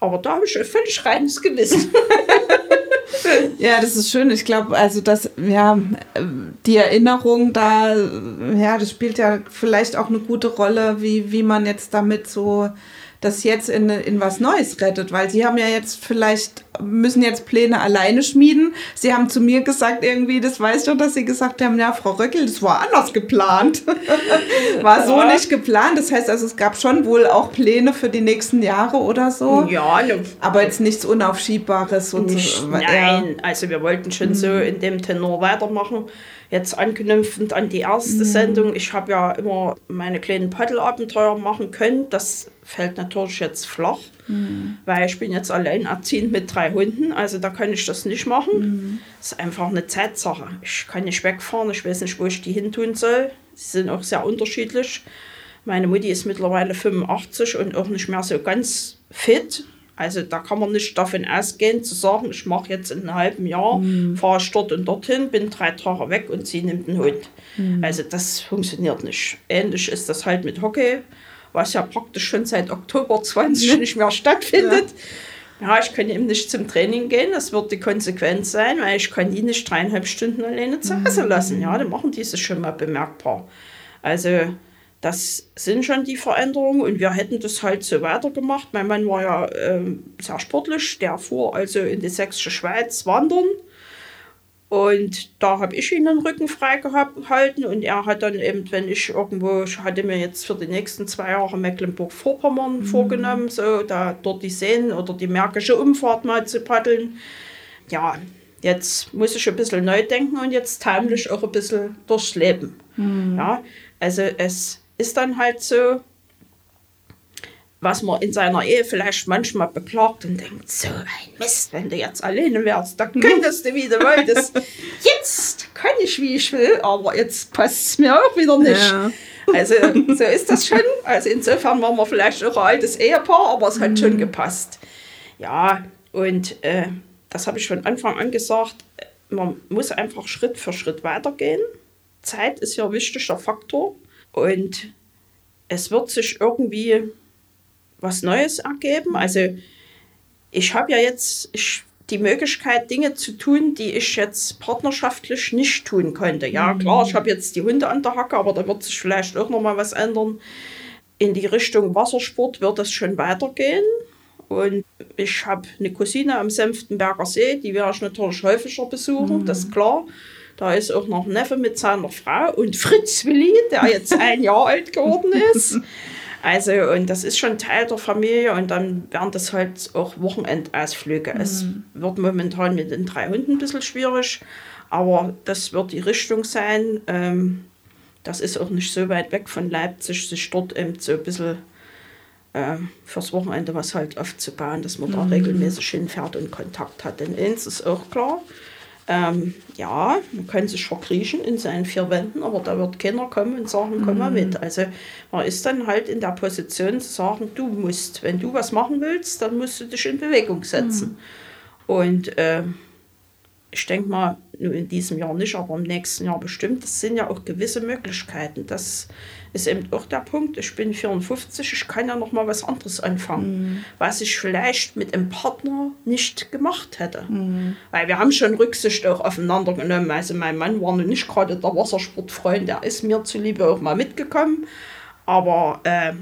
[SPEAKER 2] Aber da habe ich ein völlig reines Gewissen.
[SPEAKER 1] ja, das ist schön. Ich glaube, also das, ja, die Erinnerung da, ja, das spielt ja vielleicht auch eine gute Rolle, wie, wie man jetzt damit so das jetzt in, in was Neues rettet, weil sie haben ja jetzt vielleicht, müssen jetzt Pläne alleine schmieden. Sie haben zu mir gesagt irgendwie, das weißt du, dass sie gesagt haben, ja, Frau Röckel, das war anders geplant. war so ja. nicht geplant. Das heißt also, es gab schon wohl auch Pläne für die nächsten Jahre oder so.
[SPEAKER 2] Ja, ne.
[SPEAKER 1] aber jetzt nichts Unaufschiebbares.
[SPEAKER 2] Und nicht, so. Nein, ja. also wir wollten schon mhm. so in dem Tenor weitermachen. Jetzt anknüpfend an die erste mhm. Sendung. Ich habe ja immer meine kleinen Paddelabenteuer machen können. Das fällt natürlich jetzt flach, mhm. weil ich bin jetzt alleinerziehend mit drei Hunden. Also da kann ich das nicht machen. Mhm. Das ist einfach eine Zeitsache. Ich kann nicht wegfahren. Ich weiß nicht, wo ich die hin tun soll. Sie sind auch sehr unterschiedlich. Meine Mutti ist mittlerweile 85 und auch nicht mehr so ganz fit. Also da kann man nicht davon ausgehen, zu sagen, ich mache jetzt in einem halben Jahr, mhm. fahre ich dort und dorthin, bin drei Tage weg und sie nimmt den Hund. Mhm. Also das funktioniert nicht. Ähnlich ist das halt mit Hockey, was ja praktisch schon seit Oktober 20 nicht mehr stattfindet. Ja. ja. ich kann eben nicht zum Training gehen, das wird die Konsequenz sein, weil ich kann die nicht dreieinhalb Stunden alleine zu Hause mhm. lassen. Ja, dann machen die es schon mal bemerkbar. Also das sind schon die Veränderungen und wir hätten das halt so weitergemacht. Mein Mann war ja äh, sehr sportlich, der fuhr also in die sächsische Schweiz wandern und da habe ich ihn den Rücken frei gehalten und er hat dann eben, wenn ich irgendwo, ich hatte mir jetzt für die nächsten zwei Jahre Mecklenburg-Vorpommern mhm. vorgenommen, so da dort die Seen oder die Märkische Umfahrt mal zu paddeln. Ja, jetzt muss ich ein bisschen neu denken und jetzt heimlich auch ein bisschen durchs Leben. Mhm. Ja, also es ist dann halt so, was man in seiner Ehe vielleicht manchmal beklagt und denkt, so ein Mist, wenn du jetzt alleine wärst, dann könntest du, wie du wolltest. Jetzt kann ich, wie ich will, aber jetzt passt es mir auch wieder nicht. Ja. Also so ist das schon. Also insofern waren wir vielleicht auch ein altes Ehepaar, aber es hat mhm. schon gepasst. Ja, und äh, das habe ich von Anfang an gesagt, man muss einfach Schritt für Schritt weitergehen. Zeit ist ja ein wichtiger Faktor. Und es wird sich irgendwie was Neues ergeben. Also ich habe ja jetzt ich, die Möglichkeit, Dinge zu tun, die ich jetzt partnerschaftlich nicht tun konnte. Ja, mhm. klar, ich habe jetzt die Hunde an der Hacke, aber da wird sich vielleicht auch noch mal was ändern. In die Richtung Wassersport wird es schon weitergehen. Und ich habe eine Cousine am Senftenberger See, die werde ich natürlich häufiger besuchen, mhm. das ist klar. Da ist auch noch Neffe mit seiner Frau und Fritz Willi, der jetzt ein Jahr alt geworden ist. Also, und das ist schon Teil der Familie und dann werden das halt auch Wochenendausflüge. Mhm. Es wird momentan mit den drei Hunden ein bisschen schwierig, aber das wird die Richtung sein. Ähm, das ist auch nicht so weit weg von Leipzig, sich dort eben so ein bisschen äh, fürs Wochenende was halt aufzubauen, dass man mhm. da regelmäßig hinfährt und Kontakt hat. Denn eins ist auch klar, ähm, ja, man kann sich verkriechen in seinen vier Wänden, aber da wird keiner kommen und sagen, komm mal mit. Mhm. Also man ist dann halt in der Position zu sagen, du musst, wenn du was machen willst, dann musst du dich in Bewegung setzen. Mhm. Und äh, ich denke mal, nur in diesem Jahr nicht, aber im nächsten Jahr bestimmt. Das sind ja auch gewisse Möglichkeiten. Das ist eben auch der Punkt. Ich bin 54, ich kann ja noch mal was anderes anfangen, mhm. was ich vielleicht mit einem Partner nicht gemacht hätte. Mhm. Weil wir haben schon Rücksicht auch aufeinander genommen. Also mein Mann war noch nicht gerade der Wassersportfreund, der ist mir zuliebe auch mal mitgekommen. Aber äh,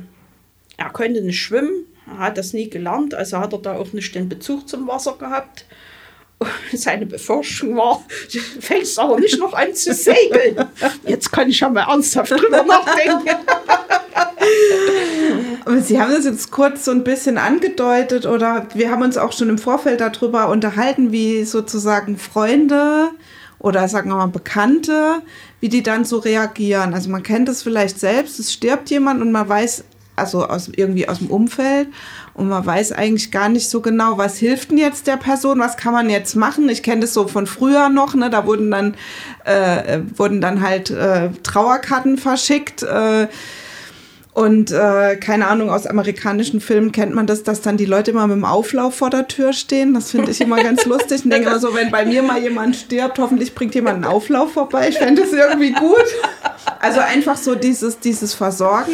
[SPEAKER 2] er konnte nicht schwimmen, Er hat das nie gelernt, also hat er da auch nicht den Bezug zum Wasser gehabt. Seine Befürchtung war, fängst aber nicht noch an zu segeln. Jetzt kann ich ja mal ernsthaft drüber nachdenken.
[SPEAKER 1] Aber Sie haben das jetzt kurz so ein bisschen angedeutet oder wir haben uns auch schon im Vorfeld darüber unterhalten, wie sozusagen Freunde oder sagen wir mal Bekannte, wie die dann so reagieren. Also man kennt es vielleicht selbst, es stirbt jemand und man weiß, also aus, irgendwie aus dem Umfeld und man weiß eigentlich gar nicht so genau, was hilft denn jetzt der Person, was kann man jetzt machen. Ich kenne das so von früher noch, ne? da wurden dann, äh, wurden dann halt äh, Trauerkarten verschickt. Äh, und äh, keine Ahnung, aus amerikanischen Filmen kennt man das, dass dann die Leute immer mit dem Auflauf vor der Tür stehen. Das finde ich immer ganz lustig. Ich denke immer so, wenn bei mir mal jemand stirbt, hoffentlich bringt jemand einen Auflauf vorbei. Ich fände das irgendwie gut. Also einfach so dieses, dieses Versorgen.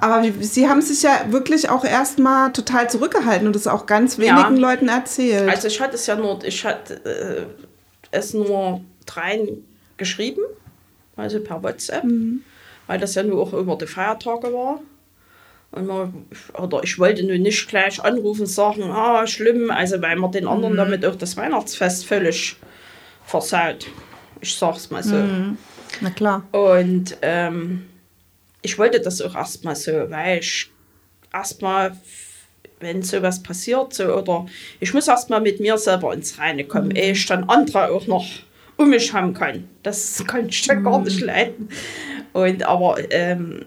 [SPEAKER 1] Aber sie haben sich ja wirklich auch erstmal total zurückgehalten und es auch ganz wenigen ja. Leuten erzählt.
[SPEAKER 2] Also ich hatte es ja nur, ich hatte äh, es nur dreien geschrieben, also per WhatsApp. Mhm weil das ja nur auch über die Feiertage war. Und man, oder ich wollte nur nicht gleich anrufen und sagen, ah, schlimm, also weil man den anderen mhm. damit auch das Weihnachtsfest völlig versaut. Ich sag's mal so. Mhm.
[SPEAKER 1] Na klar.
[SPEAKER 2] Und ähm, ich wollte das auch erstmal so, weil ich erstmal, wenn sowas passiert, so, oder ich muss erstmal mit mir selber ins Reine kommen, mhm. ehe ich dann andere auch noch um mich haben kann. Das kann ich dann gar nicht leiden. Und aber, ähm,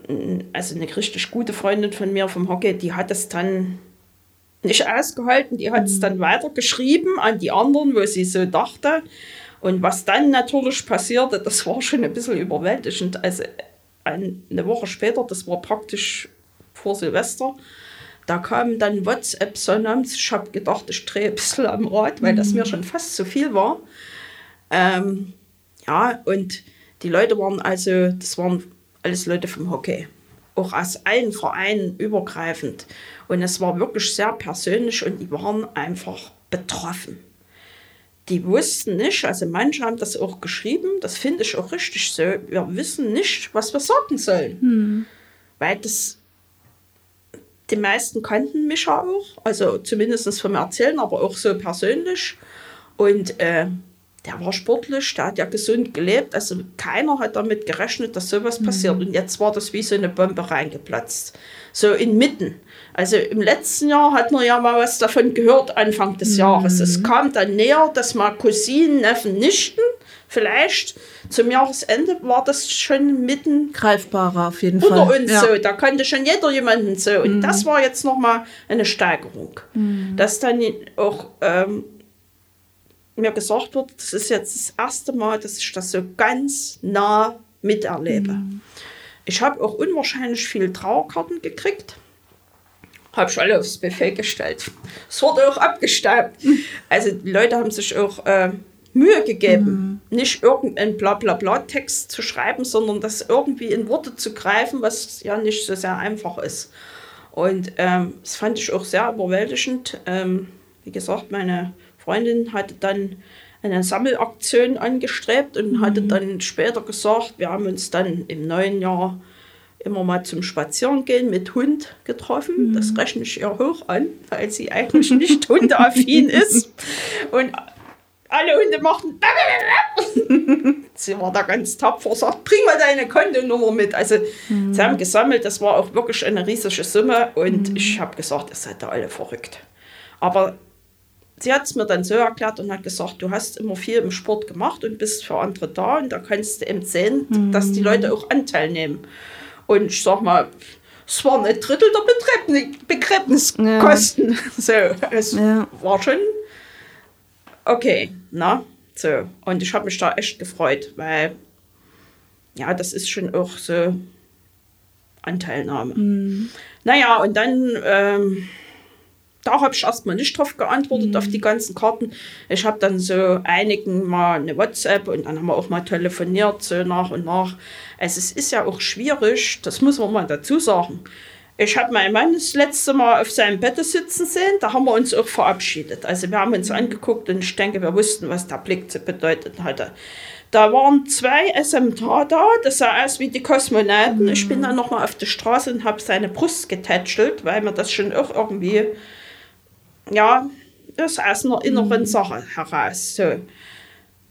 [SPEAKER 2] also eine richtig gute Freundin von mir vom Hockey, die hat es dann nicht ausgehalten, die hat es mhm. dann weitergeschrieben an die anderen, wo sie so dachte. Und was dann natürlich passierte, das war schon ein bisschen überwältigend. Also eine Woche später, das war praktisch vor Silvester, da kam dann WhatsApp sonnabends. Ich habe gedacht, ich drehe ein bisschen am Rad, weil das mir mhm. schon fast zu viel war. Ähm, ja, und die Leute waren also, das waren alles Leute vom Hockey. Auch aus allen Vereinen übergreifend. Und es war wirklich sehr persönlich und die waren einfach betroffen. Die wussten nicht, also manche haben das auch geschrieben, das finde ich auch richtig so, wir wissen nicht, was wir sagen sollen. Hm. Weil das, die meisten kannten mich ja auch, also zumindest vom Erzählen, aber auch so persönlich. Und äh, der war sportlich, der hat ja gesund gelebt. Also keiner hat damit gerechnet, dass sowas mhm. passiert. Und jetzt war das wie so eine Bombe reingeplatzt. So inmitten. Also im letzten Jahr hat man ja mal was davon gehört, Anfang des mhm. Jahres. Es kam dann näher, dass mal Cousinen, Neffen, Nichten vielleicht zum Jahresende war das schon mitten
[SPEAKER 1] greifbarer auf jeden
[SPEAKER 2] Fall. Unter uns ja. so, da konnte schon jeder jemanden so. Und mhm. das war jetzt nochmal eine Steigerung. Mhm. Dass dann auch ähm, mir gesagt wird, das ist jetzt das erste Mal, dass ich das so ganz nah miterlebe. Mhm. Ich habe auch unwahrscheinlich viele Trauerkarten gekriegt. Habe ich alle aufs Buffet gestellt. Es wurde auch abgestaubt. Mhm. Also die Leute haben sich auch äh, Mühe gegeben, mhm. nicht irgendeinen Blablabla-Text zu schreiben, sondern das irgendwie in Worte zu greifen, was ja nicht so sehr einfach ist. Und ähm, das fand ich auch sehr überwältigend. Ähm, wie gesagt, meine Freundin hatte dann eine Sammelaktion angestrebt und mhm. hatte dann später gesagt, wir haben uns dann im neuen Jahr immer mal zum Spazierengehen mit Hund getroffen. Mhm. Das rechne ich ihr hoch an, weil sie eigentlich nicht hundeaffin ist. Und alle Hunde machten. sie war da ganz tapfer, sagt, bring mal deine Kontonummer mit. Also mhm. sie haben gesammelt, das war auch wirklich eine riesige Summe und mhm. ich habe gesagt, ihr seid da alle verrückt. Aber sie hat es mir dann so erklärt und hat gesagt, du hast immer viel im Sport gemacht und bist für andere da und da kannst du eben sehen, mhm. dass die Leute auch Anteil nehmen. Und ich sag mal, es war ein Drittel der Begräbniskosten. Ja. So, es ja. war schon okay, na, so. Und ich habe mich da echt gefreut, weil ja, das ist schon auch so Anteilnahme. Mhm. Naja, und dann ähm, da habe ich erstmal nicht drauf geantwortet, mhm. auf die ganzen Karten. Ich habe dann so einigen mal eine WhatsApp und dann haben wir auch mal telefoniert, so nach und nach. Also es ist ja auch schwierig, das muss man mal dazu sagen. Ich habe meinen Mann das letzte Mal auf seinem Bett sitzen sehen, da haben wir uns auch verabschiedet. Also wir haben uns angeguckt und ich denke, wir wussten, was der Blick zu bedeuten hatte. Da waren zwei SMTA da, das sah aus wie die Kosmonauten. Mhm. Ich bin dann nochmal auf die Straße und habe seine Brust getätschelt, weil mir das schon auch irgendwie, ja, das aus einer inneren mhm. Sache heraus. So.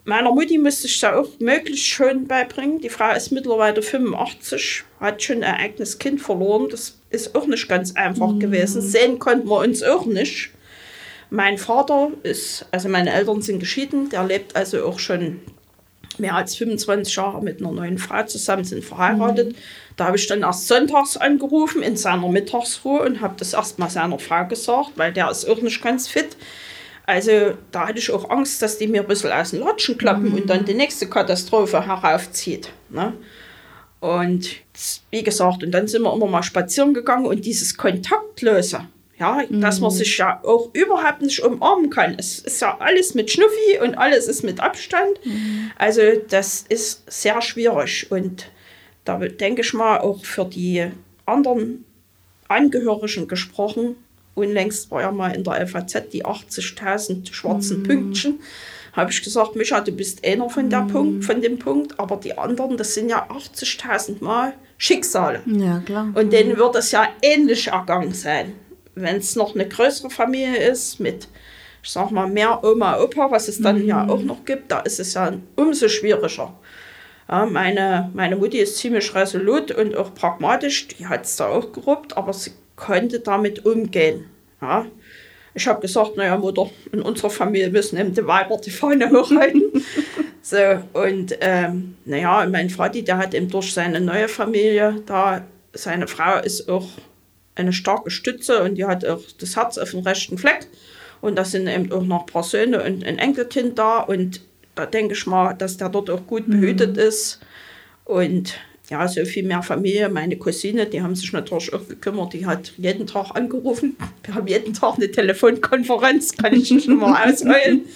[SPEAKER 2] Meiner Mutti musste ich da auch möglichst schön beibringen. Die Frau ist mittlerweile 85, hat schon ein eigenes Kind verloren. Das ist auch nicht ganz einfach mhm. gewesen. Sehen konnten wir uns auch nicht. Mein Vater ist, also meine Eltern sind geschieden, der lebt also auch schon mehr als 25 Jahre mit einer neuen Frau zusammen, sind verheiratet. Mhm. Da habe ich dann erst sonntags angerufen in seiner Mittagsruhe und habe das erstmal seiner Frau gesagt, weil der ist auch nicht ganz fit. Also da hatte ich auch Angst, dass die mir ein bisschen aus den Latschen klappen mhm. und dann die nächste Katastrophe heraufzieht. Ne? Und wie gesagt, und dann sind wir immer mal spazieren gegangen und dieses Kontaktlose, ja, mhm. dass man mhm. sich ja auch überhaupt nicht umarmen kann. Es ist ja alles mit Schnuffi und alles ist mit Abstand. Mhm. Also das ist sehr schwierig und da denke ich mal auch für die anderen Angehörigen gesprochen. Unlängst war ja mal in der FAZ die 80.000 schwarzen mhm. Pünktchen. Habe ich gesagt, Micha, du bist einer von, der mhm. Punkt, von dem Punkt, aber die anderen, das sind ja 80.000 Mal Schicksale.
[SPEAKER 1] Ja, klar.
[SPEAKER 2] Und denen wird es ja ähnlich ergangen sein wenn es noch eine größere Familie ist mit, ich sag mal, mehr Oma, Opa, was es dann mhm. ja auch noch gibt, da ist es ja umso schwieriger. Ja, meine, meine Mutti ist ziemlich resolut und auch pragmatisch, die hat es da auch geruppt, aber sie konnte damit umgehen. Ja. Ich habe gesagt, naja, Mutter, in unserer Familie müssen eben die Weiber die Fahne hochhalten. so, und ähm, naja, mein Vati, der hat eben durch seine neue Familie da, seine Frau ist auch eine starke Stütze und die hat auch das Herz auf dem rechten Fleck. Und da sind eben auch noch ein paar Söhne und ein Enkelkind da. Und da denke ich mal, dass der dort auch gut behütet mhm. ist. Und ja, so viel mehr Familie. Meine Cousine, die haben sich natürlich auch gekümmert. Die hat jeden Tag angerufen. Wir haben jeden Tag eine Telefonkonferenz, kann ich nicht immer ausheulen.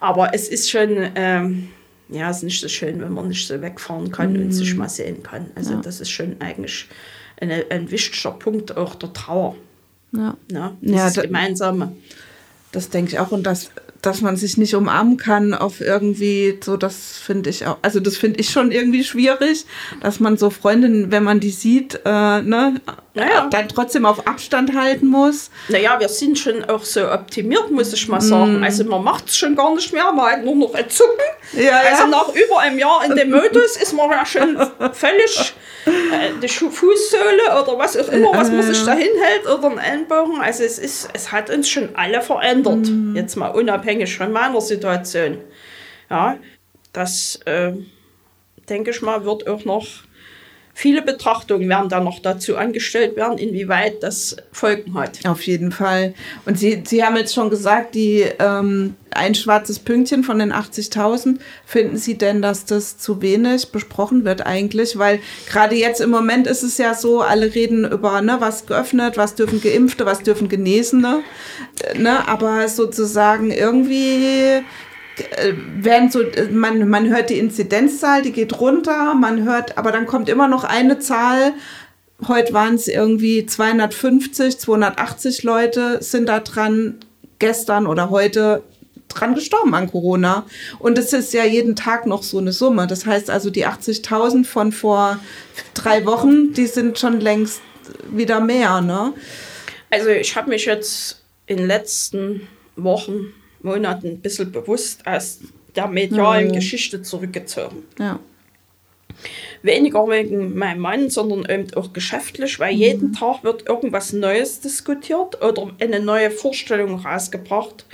[SPEAKER 2] Aber es ist schon, ähm, ja, es ist nicht so schön, wenn man nicht so wegfahren kann mhm. und sich mal sehen kann. Also ja. das ist schon eigentlich eine, ein wichtiger Punkt auch der Trauer.
[SPEAKER 1] Ja,
[SPEAKER 2] ja das ja, da, Gemeinsame.
[SPEAKER 1] Das denke ich auch. Und das dass man sich nicht umarmen kann auf irgendwie so, das finde ich auch, also das finde ich schon irgendwie schwierig, dass man so Freundinnen, wenn man die sieht, äh, ne, naja. dann trotzdem auf Abstand halten muss.
[SPEAKER 2] Naja, wir sind schon auch so optimiert, muss ich mal sagen. Mm. Also man macht es schon gar nicht mehr, man hat nur noch ein Zucken. Ja, also ja. nach über einem Jahr in dem Modus ist man ja schon völlig äh, die Fußsohle oder was auch immer, was man sich da hinhält oder ein Ellenbogen. Also es ist, es hat uns schon alle verändert. Mm. Jetzt mal unabhängig unabhängig von meiner Situation. Ja, das äh, denke ich mal, wird auch noch viele Betrachtungen werden da noch dazu angestellt werden, inwieweit das Folgen hat.
[SPEAKER 1] Auf jeden Fall. Und Sie, Sie haben jetzt schon gesagt, die ähm, ein schwarzes Pünktchen von den 80.000. Finden Sie denn, dass das zu wenig besprochen wird eigentlich? Weil gerade jetzt im Moment ist es ja so, alle reden über, ne, was geöffnet, was dürfen Geimpfte, was dürfen Genesene. Ne? Aber sozusagen irgendwie äh, werden so, äh, man, man hört die Inzidenzzahl, die geht runter, man hört, aber dann kommt immer noch eine Zahl. Heute waren es irgendwie 250, 280 Leute sind da dran gestern oder heute dran gestorben an Corona. Und es ist ja jeden Tag noch so eine Summe. Das heißt also, die 80.000 von vor drei Wochen, die sind schon längst wieder mehr, ne?
[SPEAKER 2] Also ich habe mich jetzt in den letzten Wochen Monaten ein bisschen bewusst aus der medialen mhm. Geschichte zurückgezogen.
[SPEAKER 1] Ja.
[SPEAKER 2] Weniger wegen meinem Mann, sondern eben auch geschäftlich, weil mhm. jeden Tag wird irgendwas Neues diskutiert oder eine neue Vorstellung rausgebracht,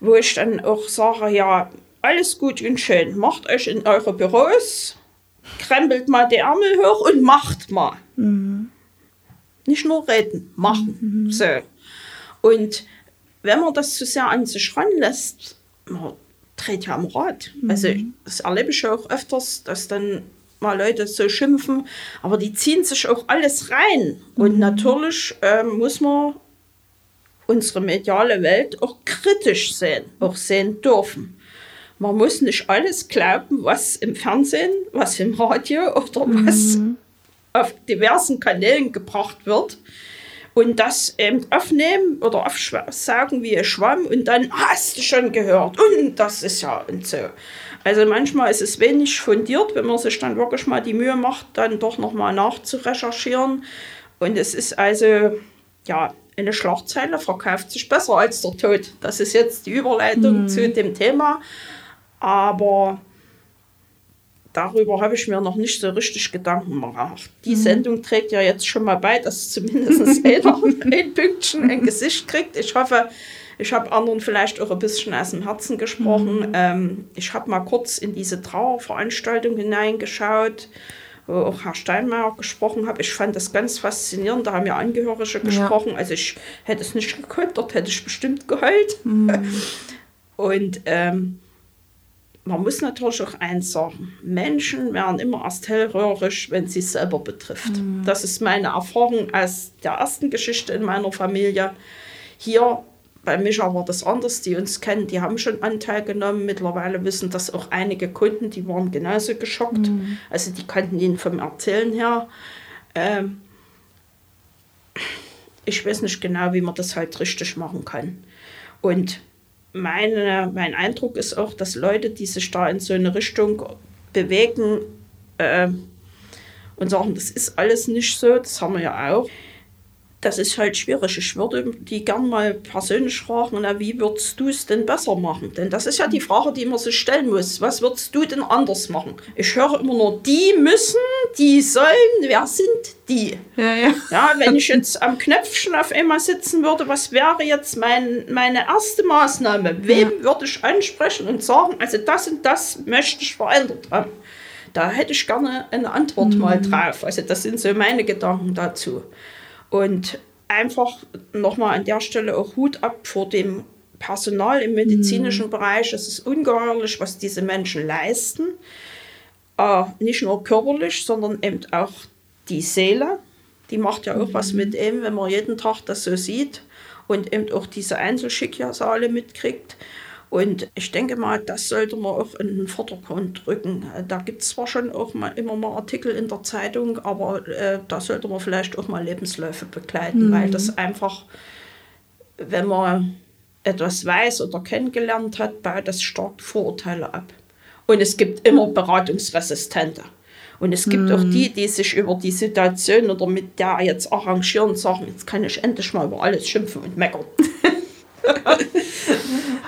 [SPEAKER 2] wo ich dann auch sage, ja, alles gut und schön, macht euch in eure Büros, krempelt mal die Ärmel hoch und macht mal. Mhm. Nicht nur reden, machen. Mhm. So. Und wenn man das zu sehr an sich ranlässt, man dreht ja am Rad. Mhm. Also das erlebe ich auch öfters, dass dann mal Leute so schimpfen, aber die ziehen sich auch alles rein. Mhm. Und natürlich äh, muss man unsere mediale Welt auch kritisch sehen, auch sehen dürfen. Man muss nicht alles glauben, was im Fernsehen, was im Radio oder was mhm. auf diversen Kanälen gebracht wird und das eben aufnehmen oder aufsagen wie ein Schwamm und dann hast du schon gehört und das ist ja und so. Also manchmal ist es wenig fundiert, wenn man sich dann wirklich mal die Mühe macht, dann doch nochmal nachzurecherchieren. Und es ist also, ja, eine Schlagzeile verkauft sich besser als der Tod. Das ist jetzt die Überleitung mhm. zu dem Thema. Aber darüber habe ich mir noch nicht so richtig Gedanken gemacht. Die mhm. Sendung trägt ja jetzt schon mal bei, dass zumindest einer ein Pünktchen ein Gesicht kriegt. Ich hoffe, ich habe anderen vielleicht auch ein bisschen aus dem Herzen gesprochen. Mhm. Ähm, ich habe mal kurz in diese Trauerveranstaltung hineingeschaut, wo auch Herr Steinmeier gesprochen hat. Ich fand das ganz faszinierend. Da haben ja Angehörige gesprochen. Ja. Also ich hätte es nicht gekonnt, dort hätte ich bestimmt geheult. Mhm. Und ähm, man muss natürlich auch eins sagen, Menschen werden immer erst hellröhrig, wenn sie es selber betrifft. Mhm. Das ist meine Erfahrung aus der ersten Geschichte in meiner Familie. Hier bei Micha war das anders, die uns kennen, die haben schon Anteil genommen. Mittlerweile wissen das auch einige Kunden, die waren genauso geschockt. Mhm. Also die kannten ihn vom Erzählen her. Ähm, ich weiß nicht genau, wie man das halt richtig machen kann. Und meine, mein Eindruck ist auch, dass Leute, die sich da in so eine Richtung bewegen äh, und sagen, das ist alles nicht so, das haben wir ja auch, das ist halt schwierig. Ich würde die gern mal persönlich fragen, na, wie würdest du es denn besser machen? Denn das ist ja die Frage, die man sich stellen muss. Was würdest du denn anders machen? Ich höre immer nur, die müssen, die sollen, wer sind die? Ja, ja. ja wenn ich jetzt am Knöpfchen auf einmal sitzen würde, was wäre jetzt mein, meine erste Maßnahme? Wem ja. würde ich ansprechen und sagen, also das und das möchte ich verändert haben? Da hätte ich gerne eine Antwort mhm. mal drauf. Also das sind so meine Gedanken dazu. Und einfach nochmal an der Stelle auch Hut ab vor dem Personal im medizinischen mhm. Bereich. Es ist ungeheuerlich, was diese Menschen leisten. Äh, nicht nur körperlich, sondern eben auch die Seele. Die macht ja auch mhm. was mit ihm, wenn man jeden Tag das so sieht und eben auch diese Einzelschicksale mitkriegt. Und ich denke mal, das sollte man auch in den Vordergrund rücken. Da gibt es zwar schon auch mal, immer mal Artikel in der Zeitung, aber äh, da sollte man vielleicht auch mal Lebensläufe begleiten, mhm. weil das einfach, wenn man etwas weiß oder kennengelernt hat, baut das stark Vorurteile ab. Und es gibt immer Beratungsresistente. Und es gibt mhm. auch die, die sich über die Situation oder mit der jetzt arrangieren und sagen, jetzt kann ich endlich mal über alles schimpfen und meckern.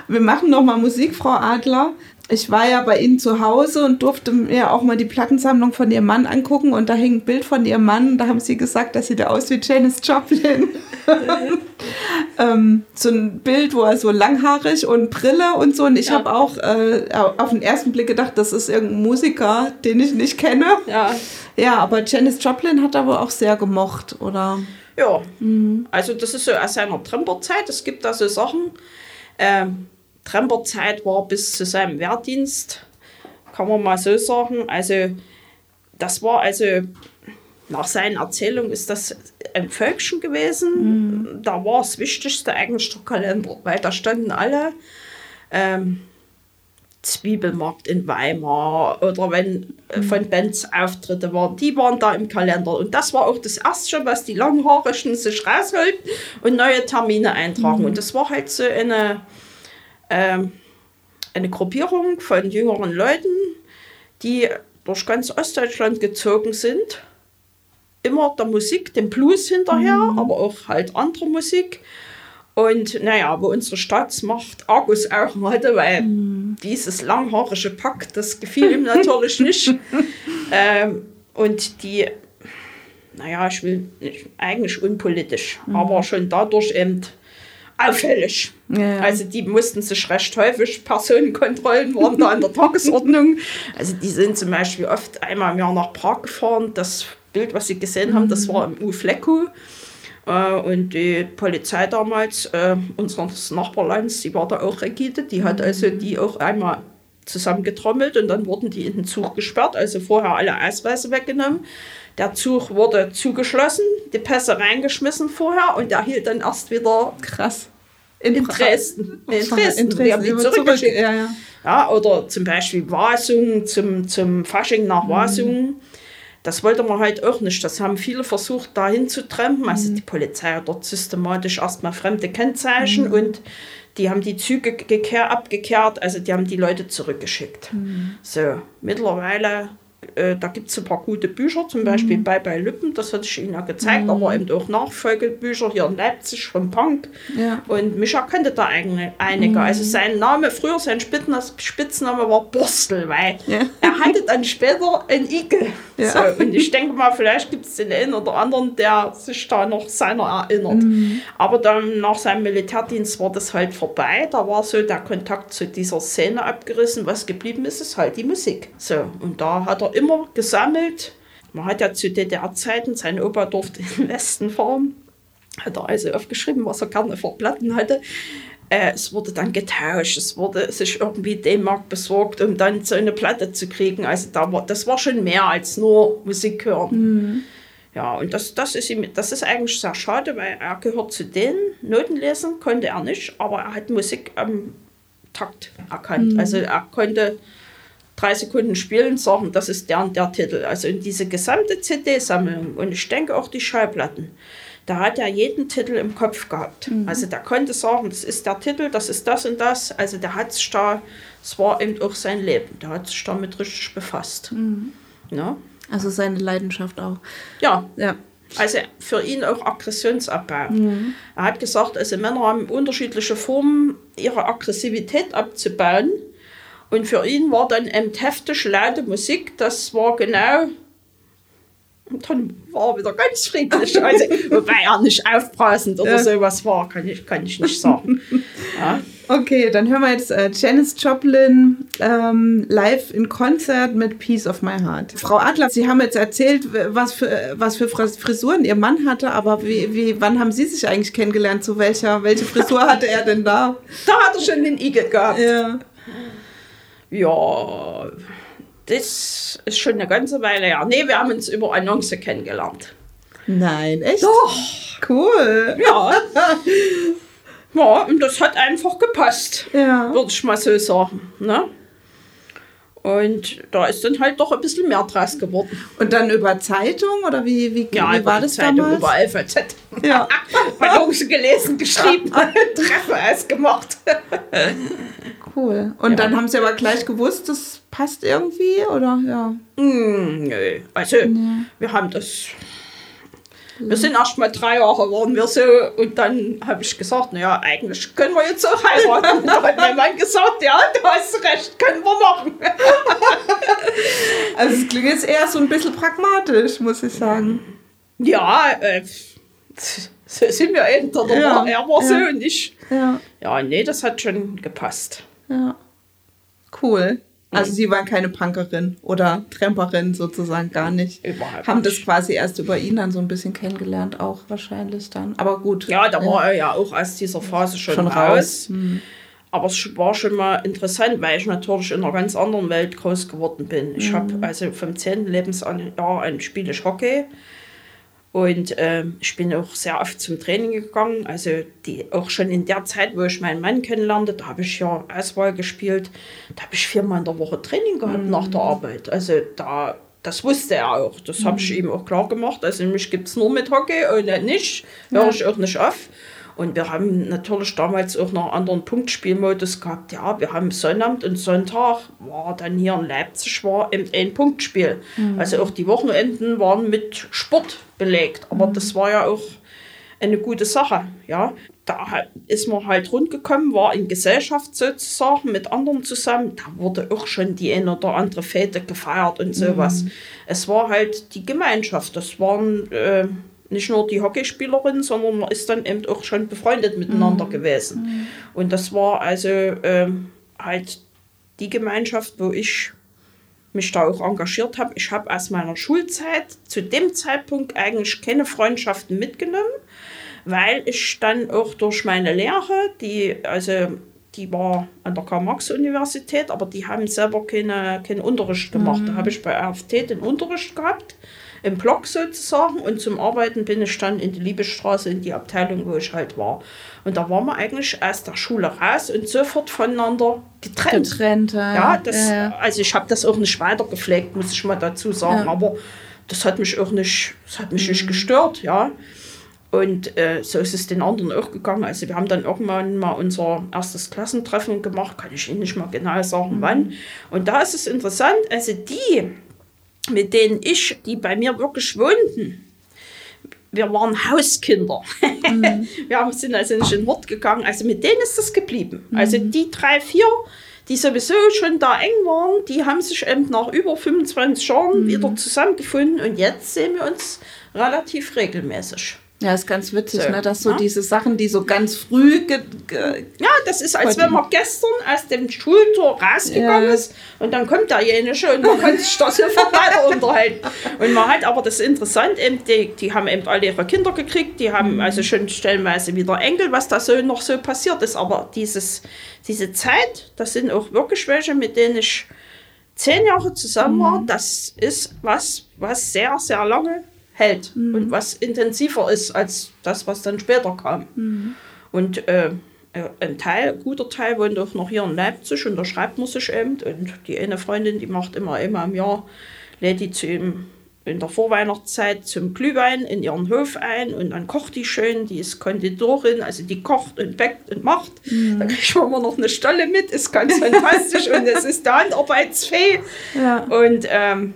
[SPEAKER 1] Wir machen noch mal Musik, Frau Adler. Ich war ja bei Ihnen zu Hause und durfte mir auch mal die Plattensammlung von Ihrem Mann angucken und da hing ein Bild von Ihrem Mann. Da haben Sie gesagt, dass sieht da aus wie Janis Joplin. ähm, so ein Bild, wo er so langhaarig und Brille und so. Und ich ja. habe auch äh, auf den ersten Blick gedacht, das ist irgendein Musiker, den ich nicht kenne. Ja. Ja, aber Janis Joplin hat er wohl auch sehr gemocht, oder?
[SPEAKER 2] Ja, mhm. also das ist so aus seiner Tremperzeit. Es gibt da so Sachen. Ähm, Tremperzeit war bis zu seinem Wehrdienst, kann man mal so sagen. Also das war also, nach seinen Erzählungen ist das ein Völkchen gewesen. Mhm. Da war das Wichtigste eigentlich der Kalender, weil da standen alle ähm, Zwiebelmarkt in Weimar oder wenn mhm. von Bands Auftritte waren, die waren da im Kalender. Und das war auch das Erste, was die Langhaarigen sich rausholten und neue Termine eintragen. Mhm. Und das war halt so eine ähm, eine Gruppierung von jüngeren Leuten, die durch ganz Ostdeutschland gezogen sind. Immer der Musik, dem Blues hinterher, mhm. aber auch halt andere Musik. Und naja, wo unsere Staatsmacht Argus auch hatte, weil mhm. dieses langhaarige Pack, das gefiel ihm natürlich nicht. Ähm, und die, naja, ich will nicht, eigentlich unpolitisch, mhm. aber schon dadurch eben auffällig. Ja, Also die mussten sich recht häufig, Personenkontrollen waren da an der Tagesordnung. Also die sind zum Beispiel oft einmal im Jahr nach Prag gefahren. Das Bild, was sie gesehen haben, das war im U-Flecko. Äh, und die Polizei damals, äh, unseres Nachbarlands, die war da auch rigide. Die hat also die auch einmal zusammengetrommelt und dann wurden die in den Zug gesperrt, also vorher alle Ausweise weggenommen. Der Zug wurde zugeschlossen, die Pässe reingeschmissen vorher und der hielt dann erst wieder krass in, in Dresden. In Dresden. In Dresden. Die haben die zurückgeschickt. Ja, ja. ja, oder zum Beispiel Wasung zum, zum Fasching nach Wasung. Mhm. Das wollte man halt auch nicht. Das haben viele versucht, dahin zu trampen. Also mhm. die Polizei hat dort systematisch erstmal fremde Kennzeichen mhm. und die haben die Züge gekehr, abgekehrt, also die haben die Leute zurückgeschickt. Mhm. So, mittlerweile äh, da gibt es ein paar gute Bücher, zum Beispiel mhm. Bye Bye Lippen, das hatte ich Ihnen ja gezeigt, mhm. aber eben auch Nachfolgebücher hier in Leipzig vom Punk. Ja. Und Micha kannte da einige. Mhm. Also sein Name, früher sein Spitzname war Borstel, weil ja. er hatte dann später ein Igel. Ja. So, und ich denke mal, vielleicht gibt es den einen oder anderen, der sich da noch seiner erinnert. Mhm. Aber dann nach seinem Militärdienst war das halt vorbei. Da war so der Kontakt zu dieser Szene abgerissen. Was geblieben ist, ist halt die Musik. So, und da hat er immer gesammelt. Man hat ja zu DDR-Zeiten, sein Opa durfte in den Westen fahren, hat er also aufgeschrieben, was er gerne für Platten hatte. Äh, es wurde dann getauscht, es wurde sich irgendwie D-Mark besorgt, um dann so eine Platte zu kriegen. Also da war, das war schon mehr als nur Musik hören. Mhm. Ja, und das, das, ist ihm, das ist eigentlich sehr schade, weil er gehört zu den Noten lesen, konnte er nicht, aber er hat Musik am Takt erkannt. Mhm. Also er konnte drei Sekunden spielen, sagen, das ist der und der Titel. Also in diese gesamte CD-Sammlung und ich denke auch die Schallplatten, da hat er jeden Titel im Kopf gehabt. Mhm. Also der konnte sagen, das ist der Titel, das ist das und das. Also der hat sich da, es war eben auch sein Leben, der hat sich damit richtig befasst. Mhm.
[SPEAKER 1] Ja? Also seine Leidenschaft auch.
[SPEAKER 2] Ja. ja. Also für ihn auch Aggressionsabbau. Mhm. Er hat gesagt, also Männer haben unterschiedliche Formen, ihre Aggressivität abzubauen. Und für ihn war dann eben heftig laute Musik, das war genau. Und dann war er wieder ganz friedlich. Also, wobei er nicht aufbrausend oder ja. sowas war, kann ich, kann ich nicht sagen.
[SPEAKER 1] Ja. Okay, dann hören wir jetzt äh, Janis Joplin ähm, live in Konzert mit Peace of My Heart. Frau Adler, Sie haben jetzt erzählt, was für, was für Frisuren Ihr Mann hatte, aber wie, wie, wann haben Sie sich eigentlich kennengelernt? Zu welcher, welche Frisur hatte er denn da?
[SPEAKER 2] Da hat er schon den Igel gehabt. Ja. Ja, das ist schon eine ganze Weile her. Nee, wir haben uns über Annonce kennengelernt.
[SPEAKER 1] Nein, echt?
[SPEAKER 2] Doch.
[SPEAKER 1] Cool.
[SPEAKER 2] Ja. ja, und das hat einfach gepasst. Ja. Würde ich mal so sagen. Ne? Und da ist dann halt doch ein bisschen mehr draus geworden.
[SPEAKER 1] Und dann über Zeitung oder wie, wie,
[SPEAKER 2] ja,
[SPEAKER 1] wie war das Zeitung, damals?
[SPEAKER 2] über LVZ. Ja. Annonce gelesen, geschrieben, Treffen ausgemacht.
[SPEAKER 1] Cool. Und ja. dann haben sie aber gleich gewusst, das passt irgendwie, oder? Ja.
[SPEAKER 2] Mm, nö. Also, ja. wir haben das. Wir sind erst mal drei Jahre waren wir so und dann habe ich gesagt, naja, eigentlich können wir jetzt auch heiraten. Und da hat mein Mann gesagt, ja, du hast recht, können wir machen.
[SPEAKER 1] also es klingt jetzt eher so ein bisschen pragmatisch, muss ich sagen.
[SPEAKER 2] Ja, äh, so sind wir eben. Der ja, er war ja. so und ich. Ja. ja, nee, das hat schon gepasst.
[SPEAKER 1] Ja. Cool. Also sie waren keine Punkerin oder Tramperin sozusagen gar nicht. Überhaupt Haben das quasi erst über ihn dann so ein bisschen kennengelernt, auch wahrscheinlich dann. Aber gut.
[SPEAKER 2] Ja, da war er ja auch aus dieser Phase schon, schon raus. raus. Mhm. Aber es war schon mal interessant, weil ich natürlich in einer ganz anderen Welt groß geworden bin. Ich mhm. habe also vom 10. Lebensjahr an spiele ich Hockey und äh, ich bin auch sehr oft zum Training gegangen. Also die, auch schon in der Zeit, wo ich meinen Mann kennenlernte, da habe ich ja Auswahl gespielt. Da habe ich viermal in der Woche Training gehabt mhm. nach der Arbeit. Also da, das wusste er auch. Das habe ich mhm. ihm auch klar gemacht. Also mich gibt es nur mit Hockey und nicht. Höre ich auch nicht auf. Und wir haben natürlich damals auch noch einen anderen Punktspielmodus gehabt. Ja, wir haben Sonnabend und Sonntag war dann hier in Leipzig war ein Punktspiel. Mhm. Also auch die Wochenenden waren mit Sport belegt. Aber mhm. das war ja auch eine gute Sache. Ja, da ist man halt rundgekommen, war in Gesellschaft sozusagen mit anderen zusammen. Da wurde auch schon die eine oder andere Fete gefeiert und sowas. Mhm. Es war halt die Gemeinschaft. Das waren äh, nicht nur die Hockeyspielerin, sondern man ist dann eben auch schon befreundet miteinander mhm. gewesen. Mhm. Und das war also ähm, halt die Gemeinschaft, wo ich mich da auch engagiert habe. Ich habe aus meiner Schulzeit zu dem Zeitpunkt eigentlich keine Freundschaften mitgenommen, weil ich dann auch durch meine Lehre, die also die war an der Karl-Marx-Universität, aber die haben selber keine, keinen Unterricht gemacht. Mhm. Da habe ich bei RFT den Unterricht gehabt im Block sozusagen und zum Arbeiten bin ich dann in die Liebesstraße in die Abteilung, wo ich halt war. Und da waren wir eigentlich aus der Schule raus und sofort voneinander getrennt.
[SPEAKER 1] Getrennt,
[SPEAKER 2] ja. ja, das, ja. Also ich habe das auch nicht weiter gepflegt, muss ich mal dazu sagen, ja. aber das hat mich auch nicht, das hat mich mhm. nicht gestört, ja. Und äh, so ist es den anderen auch gegangen. Also wir haben dann irgendwann mal unser erstes Klassentreffen gemacht, kann ich Ihnen nicht mal genau sagen, mhm. wann. Und da ist es interessant, also die, mit denen ich, die bei mir wirklich wohnten, wir waren Hauskinder. Mhm. wir sind also nicht in Hort gegangen. Also mit denen ist das geblieben. Mhm. Also die drei, vier, die sowieso schon da eng waren, die haben sich eben nach über 25 Jahren mhm. wieder zusammengefunden und jetzt sehen wir uns relativ regelmäßig.
[SPEAKER 1] Ja, ist ganz witzig, so, ne? dass so ja? diese Sachen, die so ganz früh.
[SPEAKER 2] ja, das ist, als wenn man gestern aus dem Schultor rausgegangen ja. ist und dann kommt derjenige und man kann sich da sofort weiter unterhalten. Und man hat aber das ist interessant, eben, die, die haben eben alle ihre Kinder gekriegt, die haben mhm. also schon stellenweise wieder Enkel, was da so noch so passiert ist. Aber dieses, diese Zeit, das sind auch wirklich welche, mit denen ich zehn Jahre zusammen war, mhm. das ist was, was sehr, sehr lange hält mhm. und was intensiver ist als das, was dann später kam. Mhm. Und äh, äh, ein Teil, ein guter Teil wohnt auch noch hier in Leipzig und da schreibt man sich eben. Und die eine Freundin, die macht immer immer im Jahr, lädt die zu ihm in der Vorweihnachtszeit zum Glühwein in ihren Hof ein und dann kocht die schön, die ist Konditorin, also die kocht und backt und macht. Mhm. Da kriegt man immer noch eine Stolle mit, ist ganz fantastisch und es ist der Handarbeitsfee. Ja. Und ähm,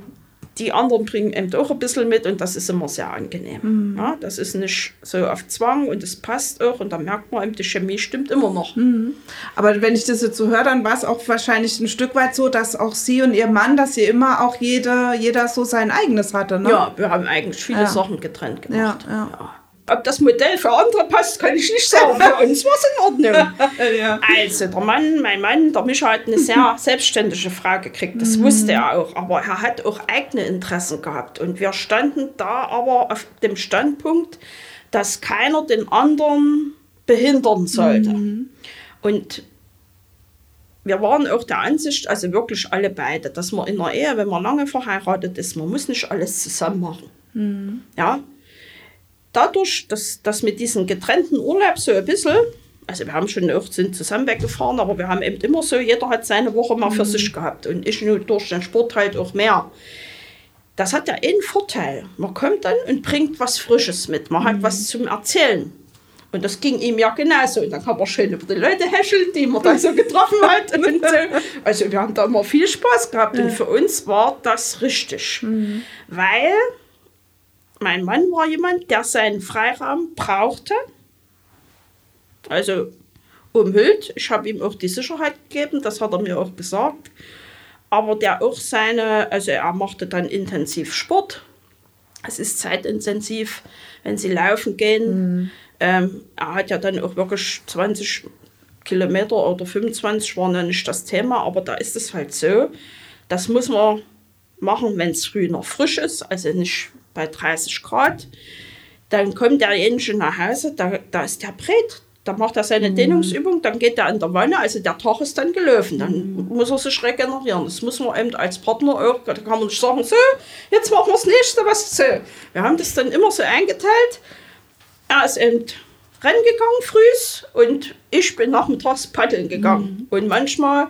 [SPEAKER 2] die anderen bringen eben auch ein bisschen mit und das ist immer sehr angenehm. Mhm. Ja, das ist nicht so auf Zwang und es passt auch und da merkt man eben, die Chemie stimmt immer noch. Mhm.
[SPEAKER 1] Aber wenn ich das jetzt so höre, dann war es auch wahrscheinlich ein Stück weit so, dass auch Sie und Ihr Mann, dass Sie immer auch jede, jeder so sein eigenes hatte. Ne?
[SPEAKER 2] Ja, wir haben eigentlich viele ja. Sachen getrennt gemacht. Ja, ja. Ob das Modell für andere passt, kann ich nicht sagen. Für uns war es in Ordnung. ja. Also, der Mann, mein Mann, der Mischa hat eine sehr selbstständige Frau gekriegt. Das mhm. wusste er auch. Aber er hat auch eigene Interessen gehabt. Und wir standen da aber auf dem Standpunkt, dass keiner den anderen behindern sollte. Mhm. Und wir waren auch der Ansicht, also wirklich alle beide, dass man in der Ehe, wenn man lange verheiratet ist, man muss nicht alles zusammen machen. Mhm. Ja, dadurch, dass das mit diesen getrennten Urlaub so ein bisschen, also wir haben schon auch sind zusammen weggefahren, aber wir haben eben immer so, jeder hat seine Woche mal für mhm. sich gehabt und ich nur durch den Sport halt auch mehr. Das hat ja einen Vorteil. Man kommt dann und bringt was Frisches mit. Man mhm. hat was zum Erzählen. Und das ging ihm ja genauso. Und dann kann man schön über die Leute häscheln, die man da so getroffen hat. Und so. Also wir haben da immer viel Spaß gehabt. Und für uns war das richtig. Mhm. Weil mein Mann war jemand, der seinen Freiraum brauchte. Also umhüllt. Ich habe ihm auch die Sicherheit gegeben, das hat er mir auch gesagt. Aber der auch seine, also er machte dann intensiv Sport. Es ist zeitintensiv, wenn sie laufen gehen. Mhm. Ähm, er hat ja dann auch wirklich 20 Kilometer oder 25 war noch nicht das Thema, aber da ist es halt so, das muss man machen, wenn es früh noch frisch ist, also nicht bei 30 Grad. Dann kommt derjenige nach Hause, da, da ist der breit. Da macht er seine mhm. Dehnungsübung, dann geht er in der Wanne, also der Tag ist dann gelaufen. Dann mhm. muss er sich regenerieren. Das muss man eben als Partner auch, da kann man nicht sagen, so, jetzt machen wir das nächste, was so. Wir haben das dann immer so eingeteilt. Er ist eben rennen gegangen früh und ich bin nachmittags paddeln gegangen. Mhm. Und manchmal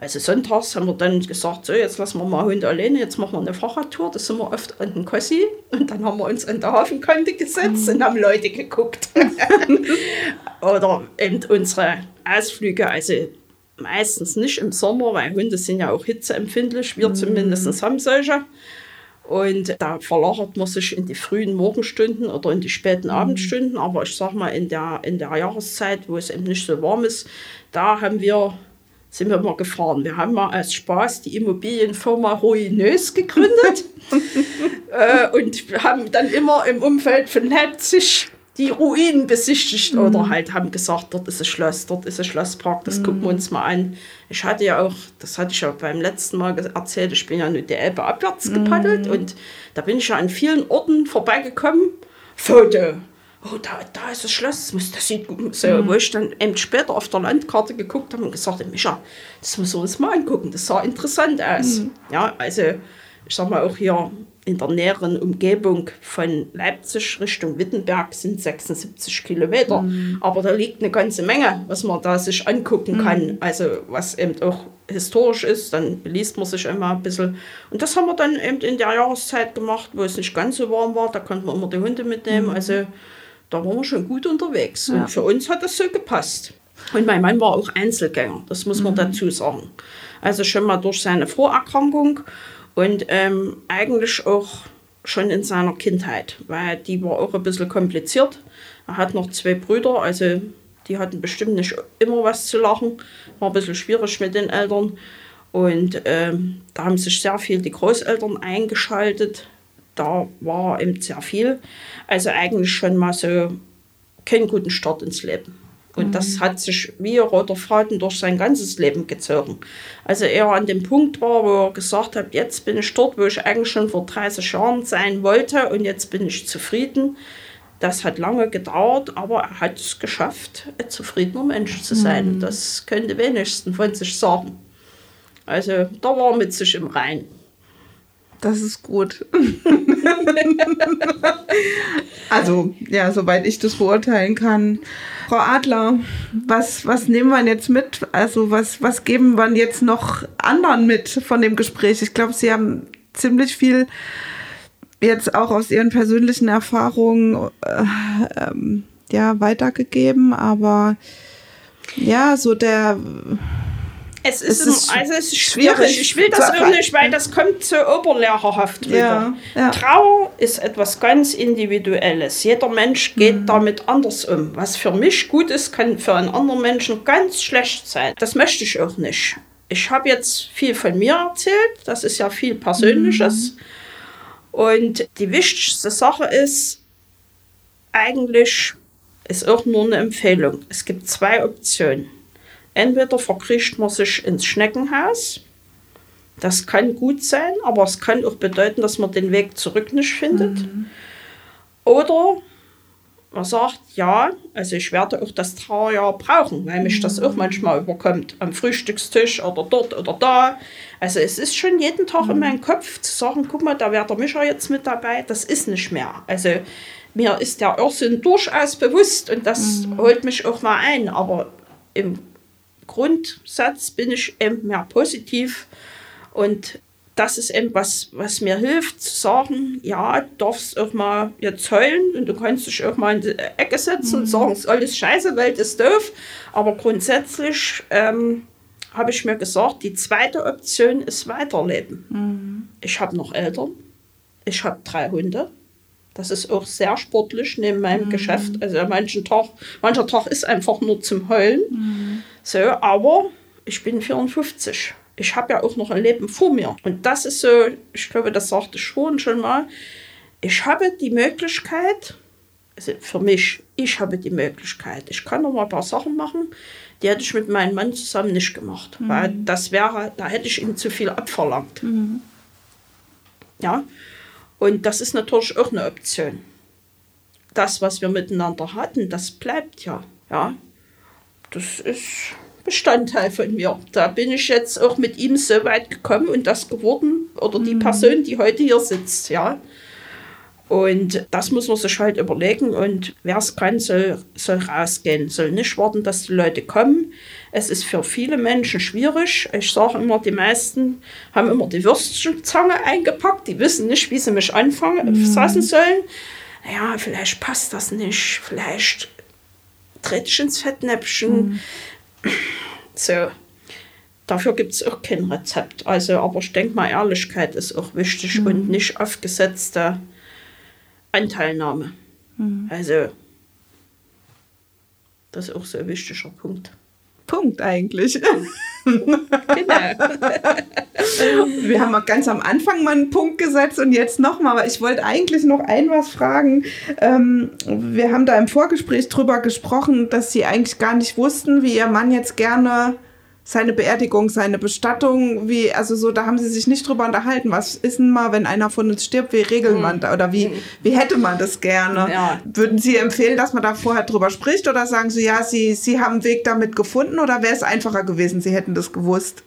[SPEAKER 2] also sonntags haben wir dann gesagt, so jetzt lassen wir mal Hunde alleine, jetzt machen wir eine Fahrradtour. Da sind wir oft an den Kossi und dann haben wir uns an der Hafenkante gesetzt mhm. und haben Leute geguckt. Oder eben unsere Ausflüge, also meistens nicht im Sommer, weil Hunde sind ja auch hitzeempfindlich, wir mhm. zumindest haben solche. Und da verlagert man sich in die frühen Morgenstunden oder in die späten mhm. Abendstunden. Aber ich sag mal, in der, in der Jahreszeit, wo es eben nicht so warm ist, da haben wir sind wir mal gefahren. Wir haben mal als Spaß die Immobilienfirma Ruinös gegründet äh, und haben dann immer im Umfeld von Leipzig die Ruinen besichtigt mhm. oder halt haben gesagt, dort ist ein Schloss, dort ist ein Schlosspark, das mhm. gucken wir uns mal an. Ich hatte ja auch, das hatte ich ja beim letzten Mal erzählt, ich bin ja nur die Elbe abwärts gepaddelt mhm. und da bin ich ja an vielen Orten vorbeigekommen. Foto, oh, da, da ist das Schloss, das, das sieht gut so, mhm. Wo ich dann eben später auf der Landkarte geguckt habe und gesagt habe, Micha, das müssen wir uns mal angucken, das sah interessant aus. Mhm. Ja, also ich sag mal auch hier in der näheren Umgebung von Leipzig Richtung Wittenberg sind 76 Kilometer. Mhm. Aber da liegt eine ganze Menge, was man da sich angucken mhm. kann. Also was eben auch historisch ist, dann liest man sich immer ein bisschen. Und das haben wir dann eben in der Jahreszeit gemacht, wo es nicht ganz so warm war. Da konnten wir immer die Hunde mitnehmen. Mhm. Also da waren wir schon gut unterwegs.
[SPEAKER 1] Ja.
[SPEAKER 2] Und für uns hat das so gepasst. Und mein Mann war auch Einzelgänger, das muss
[SPEAKER 1] Mhm.
[SPEAKER 2] man dazu sagen. Also schon mal durch seine Vorerkrankung und ähm, eigentlich auch schon in seiner Kindheit, weil die war auch ein bisschen kompliziert. Er hat noch zwei Brüder, also die hatten bestimmt nicht immer was zu lachen. War ein bisschen schwierig mit den Eltern. Und ähm, da haben sich sehr viel die Großeltern eingeschaltet. Da war eben sehr viel. Also eigentlich schon mal so keinen guten Start ins Leben. Und das hat sich wie ein roter Faden durch sein ganzes Leben gezogen. Also er an dem Punkt war, wo er gesagt hat, jetzt bin ich dort, wo ich eigentlich schon vor 30 Jahren sein wollte und jetzt bin ich zufrieden. Das hat lange gedauert, aber er hat es geschafft, ein zufriedener Mensch zu sein. Das könnte wenigstens von sich sagen. Also da war er mit sich im Rein.
[SPEAKER 1] Das ist gut. also, ja, soweit ich das beurteilen kann. Frau Adler, was, was nehmen wir jetzt mit? Also, was, was geben wir jetzt noch anderen mit von dem Gespräch? Ich glaube, Sie haben ziemlich viel jetzt auch aus Ihren persönlichen Erfahrungen äh, ähm, ja, weitergegeben, aber ja, so der
[SPEAKER 2] Es ist,
[SPEAKER 1] Es ist
[SPEAKER 2] also es ist
[SPEAKER 1] schwierig
[SPEAKER 2] schwierig. Ich will das auch nicht, weil das kommt so oberlehrerhaft rüber.
[SPEAKER 1] Ja, ja.
[SPEAKER 2] Trauer ist etwas ganz Individuelles. Jeder Mensch geht
[SPEAKER 1] Mhm.
[SPEAKER 2] damit anders um. Was für mich gut ist, kann für einen anderen Menschen ganz schlecht sein. Das möchte ich auch nicht. Ich habe jetzt viel von mir erzählt. Das ist ja viel Persönliches.
[SPEAKER 1] Mhm.
[SPEAKER 2] Und die wichtigste Sache ist, eigentlich ist auch nur eine Empfehlung. Es gibt zwei Optionen. Entweder verkriecht man sich ins Schneckenhaus. Das kann gut sein, aber es kann auch bedeuten, dass man den Weg zurück nicht findet. Oder man sagt, ja, also ich werde auch das Trauerjahr brauchen, weil mich das auch manchmal überkommt. Am Frühstückstisch oder dort oder da. Also es ist schon jeden Tag in meinem Kopf zu sagen, guck mal, da wäre der Micha jetzt mit dabei. Das ist nicht mehr. Also mir ist der Irrsinn durchaus bewusst und das holt mich auch mal ein. Aber im Grundsatz bin ich eben mehr positiv und das ist eben was, was mir hilft, zu sagen, ja, du darfst auch mal jetzt heulen und du kannst dich auch mal in die Ecke setzen und sagen, es ist alles scheiße, Welt ist doof. Aber grundsätzlich ähm, habe ich mir gesagt, die zweite Option ist Weiterleben. Ich habe noch Eltern, ich habe drei Hunde. Das ist auch sehr sportlich neben meinem Geschäft. Also manchen Tag, mancher Tag ist einfach nur zum Heulen. So, aber ich bin 54. Ich habe ja auch noch ein Leben vor mir. Und das ist so, ich glaube, das sagte ich schon schon mal. Ich habe die Möglichkeit, also für mich, ich habe die Möglichkeit, ich kann noch mal ein paar Sachen machen, die hätte ich mit meinem Mann zusammen nicht gemacht. Weil das wäre, da hätte ich ihm zu viel abverlangt. Ja, und das ist natürlich auch eine Option. Das, was wir miteinander hatten, das bleibt ja. Ja, das ist Bestandteil von mir. Da bin ich jetzt auch mit ihm so weit gekommen und das geworden, oder die Person, die heute hier sitzt, ja. Und das muss man sich halt überlegen und wer es kann, soll, soll rausgehen, soll nicht warten, dass die Leute kommen. Es ist für viele Menschen schwierig. Ich sage immer, die meisten haben immer die Würstchenzange eingepackt, die wissen nicht, wie sie mich anfangen, fassen sollen. Ja, vielleicht passt das nicht, vielleicht trete ich ins Fettnäpfchen. So. Dafür gibt es auch kein Rezept. Also, aber ich denke mal, Ehrlichkeit ist auch wichtig und nicht aufgesetzte Anteilnahme. Also, das ist auch so ein wichtiger Punkt.
[SPEAKER 1] Punkt eigentlich.
[SPEAKER 2] Genau.
[SPEAKER 1] Wir haben ganz am Anfang mal einen Punkt gesetzt und jetzt nochmal, aber ich wollte eigentlich noch ein was fragen. Ähm, wir haben da im Vorgespräch drüber gesprochen, dass Sie eigentlich gar nicht wussten, wie Ihr Mann jetzt gerne seine Beerdigung, seine Bestattung, wie, also so, da haben Sie sich nicht drüber unterhalten. Was ist denn mal, wenn einer von uns stirbt, wie regelt man da oder wie, wie hätte man das gerne?
[SPEAKER 2] Ja.
[SPEAKER 1] Würden Sie empfehlen, dass man da vorher drüber spricht oder sagen Sie, ja, Sie, Sie haben einen Weg damit gefunden oder wäre es einfacher gewesen, Sie hätten das gewusst?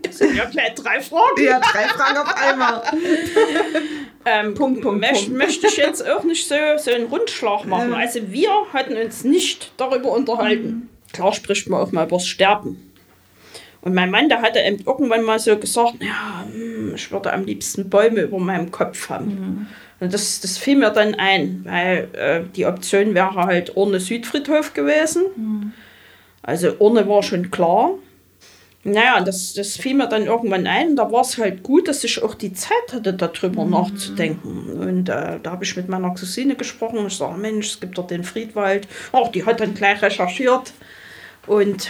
[SPEAKER 2] Das sind ja gleich drei Fragen.
[SPEAKER 1] Ja, drei Fragen auf einmal.
[SPEAKER 2] Ähm,
[SPEAKER 1] Punkt, Punkt,
[SPEAKER 2] möcht,
[SPEAKER 1] Punkt.
[SPEAKER 2] Möchte ich jetzt auch nicht so, so einen Rundschlag machen.
[SPEAKER 1] Ja.
[SPEAKER 2] Also wir hatten uns nicht darüber unterhalten. Klar spricht man auch mal über das Sterben. Und mein Mann, der hatte eben irgendwann mal so gesagt, ja, hm, ich würde am liebsten Bäume über meinem Kopf haben. Mhm. Und das, das fiel mir dann ein, weil äh, die Option wäre halt Urne Südfriedhof gewesen. Mhm. Also Urne war schon klar. Naja, das, das fiel mir dann irgendwann ein. Da war es halt gut, dass ich auch die Zeit hatte, darüber mhm. nachzudenken. Und äh, da habe ich mit meiner Cousine gesprochen. Ich sage, Mensch, es gibt dort den Friedwald. Ach, die hat dann gleich recherchiert. Und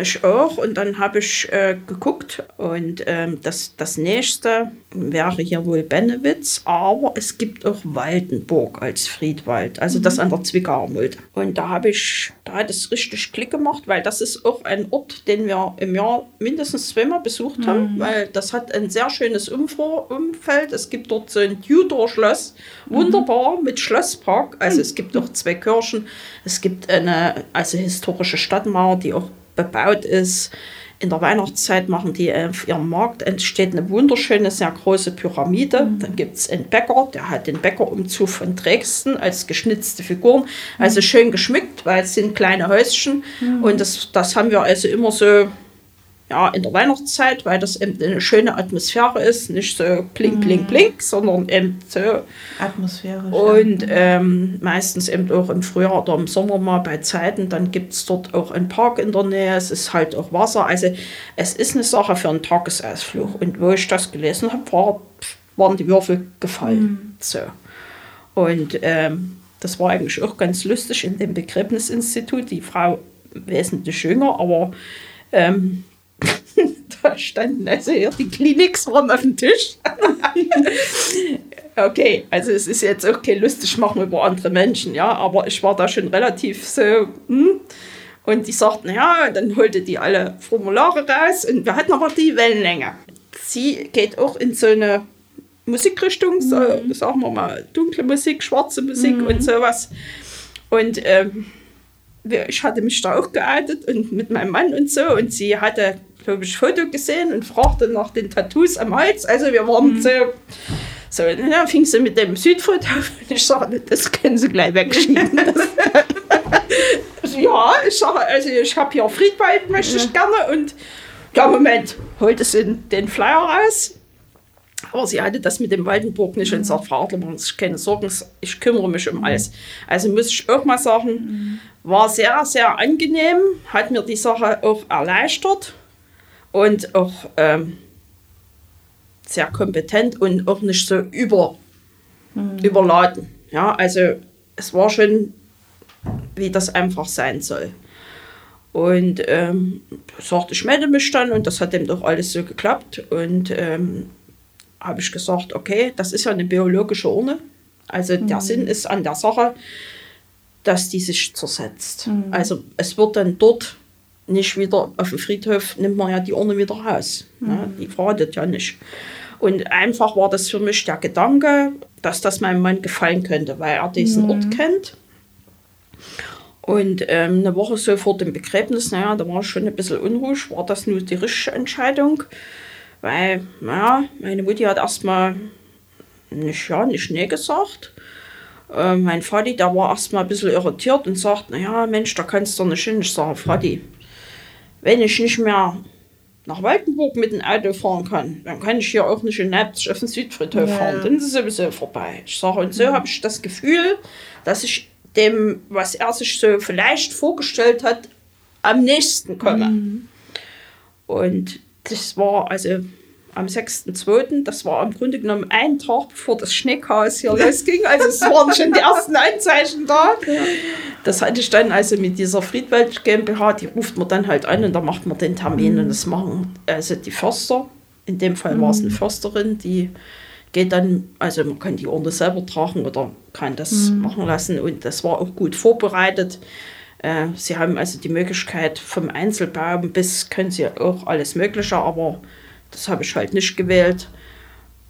[SPEAKER 2] ich auch. Und dann habe ich äh, geguckt und ähm, das, das nächste wäre hier wohl Bennewitz, aber es gibt auch Waldenburg als Friedwald, also mhm. das an der Zwickauer Mulde. Und da habe ich, da hat es richtig Klick gemacht, weil das ist auch ein Ort, den wir im Jahr mindestens zweimal besucht mhm. haben, weil das hat ein sehr schönes Umfeld. Es gibt dort so ein Tudor-Schloss, mhm. wunderbar mit Schlosspark. Also es gibt auch zwei Kirchen, es gibt eine also historische Stadtmauer, die auch bebaut ist. In der Weihnachtszeit machen die auf ihrem Markt, entsteht eine wunderschöne, sehr große Pyramide. Mhm. Dann gibt es einen Bäcker, der hat den Bäckerumzug von Dresden als geschnitzte Figuren. Also mhm. schön geschmückt, weil es sind kleine Häuschen. Mhm. Und das, das haben wir also immer so ja, in der Weihnachtszeit, weil das eben eine schöne Atmosphäre ist, nicht so blink, blink, mhm. blink, sondern eben so atmosphärisch. Und ähm, meistens eben auch im Frühjahr oder im Sommer mal bei Zeiten, dann gibt es dort auch einen Park in der Nähe, es ist halt auch Wasser, also es ist eine Sache für einen Tagesausflug. Und wo ich das gelesen habe, war, waren die Würfel gefallen. Mhm. So. Und ähm, das war eigentlich auch ganz lustig in dem Begräbnisinstitut, die Frau wesentlich jünger, aber ähm, da standen also hier die Kliniks waren auf dem Tisch. okay, also es ist jetzt auch kein lustig machen über andere Menschen, ja, aber ich war da schon relativ so, hm? Und die sagten, ja, dann holte die alle Formulare raus und wir hatten aber die Wellenlänge. Sie geht auch in so eine Musikrichtung, so, mhm. sagen wir mal, dunkle Musik, schwarze Musik mhm. und sowas. Und ähm, ich hatte mich da auch geoutet und mit meinem Mann und so und sie hatte glaube ich, Foto gesehen und fragte nach den Tattoos am Hals. Also wir waren mhm. so, so dann fing sie mit dem Südfoto und ich sagte, das können sie gleich wegschieben. ja, ich sage, also ich habe hier Friedwald, möchte ich gerne und ja, Moment, holte sie den Flyer raus. Aber sie hatte das mit dem Waldenburg nicht mhm. und sagt, Frau Adler, sich keine Sorgen, ich kümmere mich um alles. Also muss ich auch mal sagen, mhm. war sehr, sehr angenehm, hat mir die Sache auch erleichtert und auch ähm, sehr kompetent und auch nicht so über, mhm. überladen. Ja, also es war schon, wie das einfach sein soll. Und ähm, sagte, ich melde mich dann und das hat dem doch alles so geklappt. Und ähm, habe ich gesagt, okay, das ist ja eine biologische Urne. Also mhm. der Sinn ist an der Sache, dass die sich zersetzt. Mhm. Also es wird dann dort nicht wieder auf dem Friedhof, nimmt man ja die Urne wieder raus. Ja, die verratet ja nicht. Und einfach war das für mich der Gedanke, dass das meinem Mann gefallen könnte, weil er diesen mhm. Ort kennt. Und ähm, eine Woche so vor dem Begräbnis, naja, da war ich schon ein bisschen unruhig, war das nur die richtige Entscheidung. Weil, naja, meine Mutti hat erstmal nicht ja, nicht nee gesagt. Äh, mein Vati, der war erstmal ein bisschen irritiert und sagt, naja, Mensch, da kannst du nicht hin. Ich sage, Vati, wenn ich nicht mehr nach Waldenburg mit dem Auto fahren kann, dann kann ich hier auch nicht in Leipzig auf den Südfriedhof ja. fahren. Dann ist es sowieso vorbei. Ich sage, und so mhm. habe ich das Gefühl, dass ich dem, was er sich so vielleicht vorgestellt hat, am nächsten komme. Mhm. Und das war also am 6.2., das war im Grunde genommen ein Tag, bevor das Schneechaos hier losging. Also es waren schon die ersten Anzeichen da. Das hatte ich dann also mit dieser Friedwald GmbH, die ruft man dann halt an und da macht man den Termin und das machen also die Förster. In dem Fall war es eine mhm. Försterin, die geht dann, also man kann die Urne selber tragen oder kann das mhm. machen lassen und das war auch gut vorbereitet. Äh, sie haben also die Möglichkeit vom Einzelbaum bis können sie auch alles Mögliche, aber das habe ich halt nicht gewählt.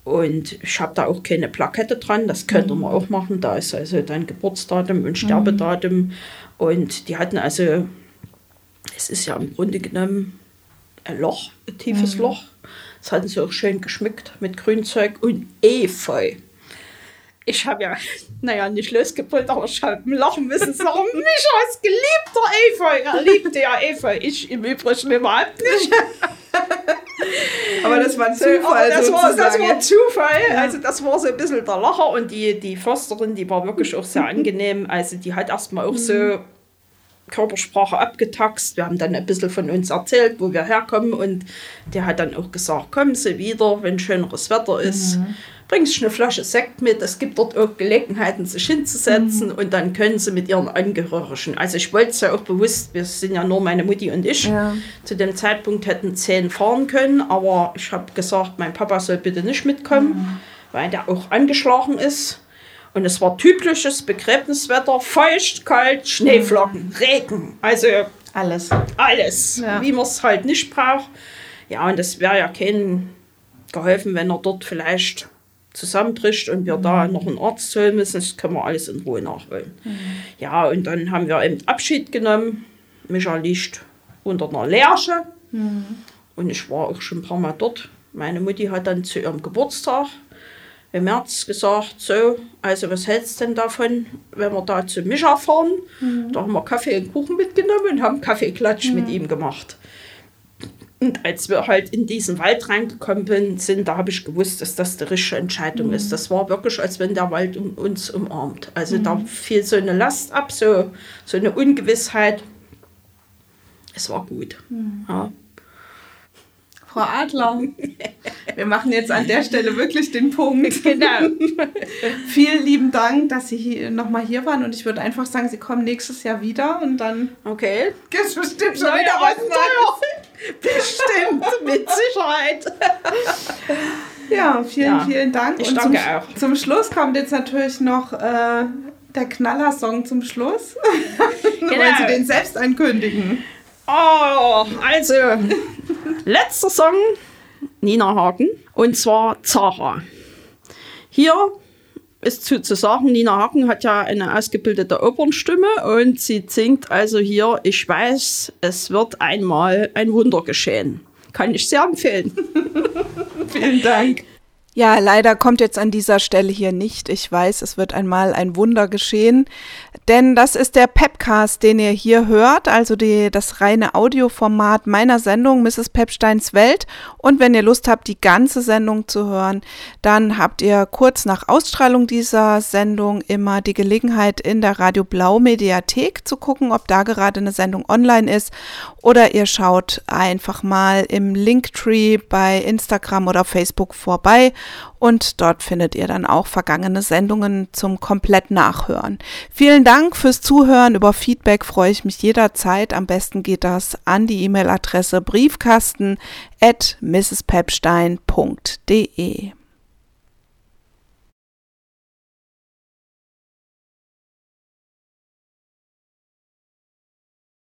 [SPEAKER 2] Und ich habe da auch keine Plakette dran, das könnte mhm. man auch machen. Da ist also dein Geburtsdatum und Sterbedatum. Mhm. Und die hatten also, es ist ja im Grunde genommen ein Loch, ein tiefes mhm. Loch. Das hatten sie auch schön geschmückt mit Grünzeug und Efeu. Ich habe ja, naja, nicht losgebrüllt, aber ich habe lachen müssen, sagen, Micha ist geliebter Efeu. Er liebte ja Efeu, ich im Übrigen überhaupt nicht.
[SPEAKER 1] aber das war Zufall.
[SPEAKER 2] Das war, das, war, Zufall. Ja. Also, das war so ein bisschen der Lacher und die, die Försterin, die war wirklich auch sehr angenehm. Also, die hat erstmal auch so Körpersprache abgetaxt. Wir haben dann ein bisschen von uns erzählt, wo wir herkommen und der hat dann auch gesagt, kommen Sie wieder, wenn schöneres Wetter ist. Mhm. Bringst du eine Flasche Sekt mit. Es gibt dort auch Gelegenheiten, sich hinzusetzen mhm. und dann können sie mit ihren Angehörigen. Also ich wollte es ja auch bewusst, wir sind ja nur meine Mutti und ich. Ja. Zu dem Zeitpunkt hätten zehn fahren können, aber ich habe gesagt, mein Papa soll bitte nicht mitkommen, mhm. weil der auch angeschlagen ist. Und es war typisches Begräbniswetter, feucht, kalt, Schneeflocken, mhm. Regen. Also
[SPEAKER 1] alles.
[SPEAKER 2] Alles, ja. wie man es halt nicht braucht. Ja, und es wäre ja kein geholfen, wenn er dort vielleicht zusammenbricht und wir mhm. da noch einen Arzt holen müssen. Das können wir alles in Ruhe nachholen. Mhm. Ja, und dann haben wir eben Abschied genommen. Micha liegt unter einer Lerche. Mhm. Und ich war auch schon ein paar Mal dort. Meine Mutti hat dann zu ihrem Geburtstag im März gesagt, so, also was hältst du denn davon, wenn wir da zu Mischa fahren? Mhm. Da haben wir Kaffee und Kuchen mitgenommen und haben Kaffeeklatsch mhm. mit ihm gemacht. Und als wir halt in diesen Wald reingekommen sind, da habe ich gewusst, dass das die richtige Entscheidung mhm. ist. Das war wirklich, als wenn der Wald um uns umarmt. Also da mhm. fiel so eine Last ab, so, so eine Ungewissheit. Es war gut. Mhm. Ja.
[SPEAKER 1] Frau Adler, wir machen jetzt an der Stelle wirklich den Punkt. Genau. Vielen lieben Dank, dass Sie hier, nochmal hier waren und ich würde einfach sagen, Sie kommen nächstes Jahr wieder und dann
[SPEAKER 2] okay.
[SPEAKER 1] gibt es bestimmt schon wieder was Neues. Bestimmt, mit Sicherheit. Ja, vielen, ja, vielen Dank.
[SPEAKER 2] Ich und danke zum, auch.
[SPEAKER 1] Zum Schluss kommt jetzt natürlich noch äh, der Knaller-Song zum Schluss. Genau. Wollen Sie den selbst ankündigen?
[SPEAKER 2] Oh, also, letzter Song, Nina Hagen, und zwar Zara. Hier ist zu, zu sagen, Nina Hagen hat ja eine ausgebildete Opernstimme und sie singt also hier, ich weiß, es wird einmal ein Wunder geschehen. Kann ich sehr empfehlen.
[SPEAKER 1] Vielen Dank. Ja, leider kommt jetzt an dieser Stelle hier nicht. Ich weiß, es wird einmal ein Wunder geschehen, denn das ist der Pepcast, den ihr hier hört, also die, das reine Audioformat meiner Sendung Mrs. Pepsteins Welt. Und wenn ihr Lust habt, die ganze Sendung zu hören, dann habt ihr kurz nach Ausstrahlung dieser Sendung immer die Gelegenheit, in der Radio Blau Mediathek zu gucken, ob da gerade eine Sendung online ist. Oder ihr schaut einfach mal im Linktree bei Instagram oder Facebook vorbei und dort findet ihr dann auch vergangene Sendungen zum komplett Nachhören. Vielen Dank fürs Zuhören. Über Feedback freue ich mich jederzeit. Am besten geht das an die E-Mail-Adresse briefkasten at mrspepstein.de.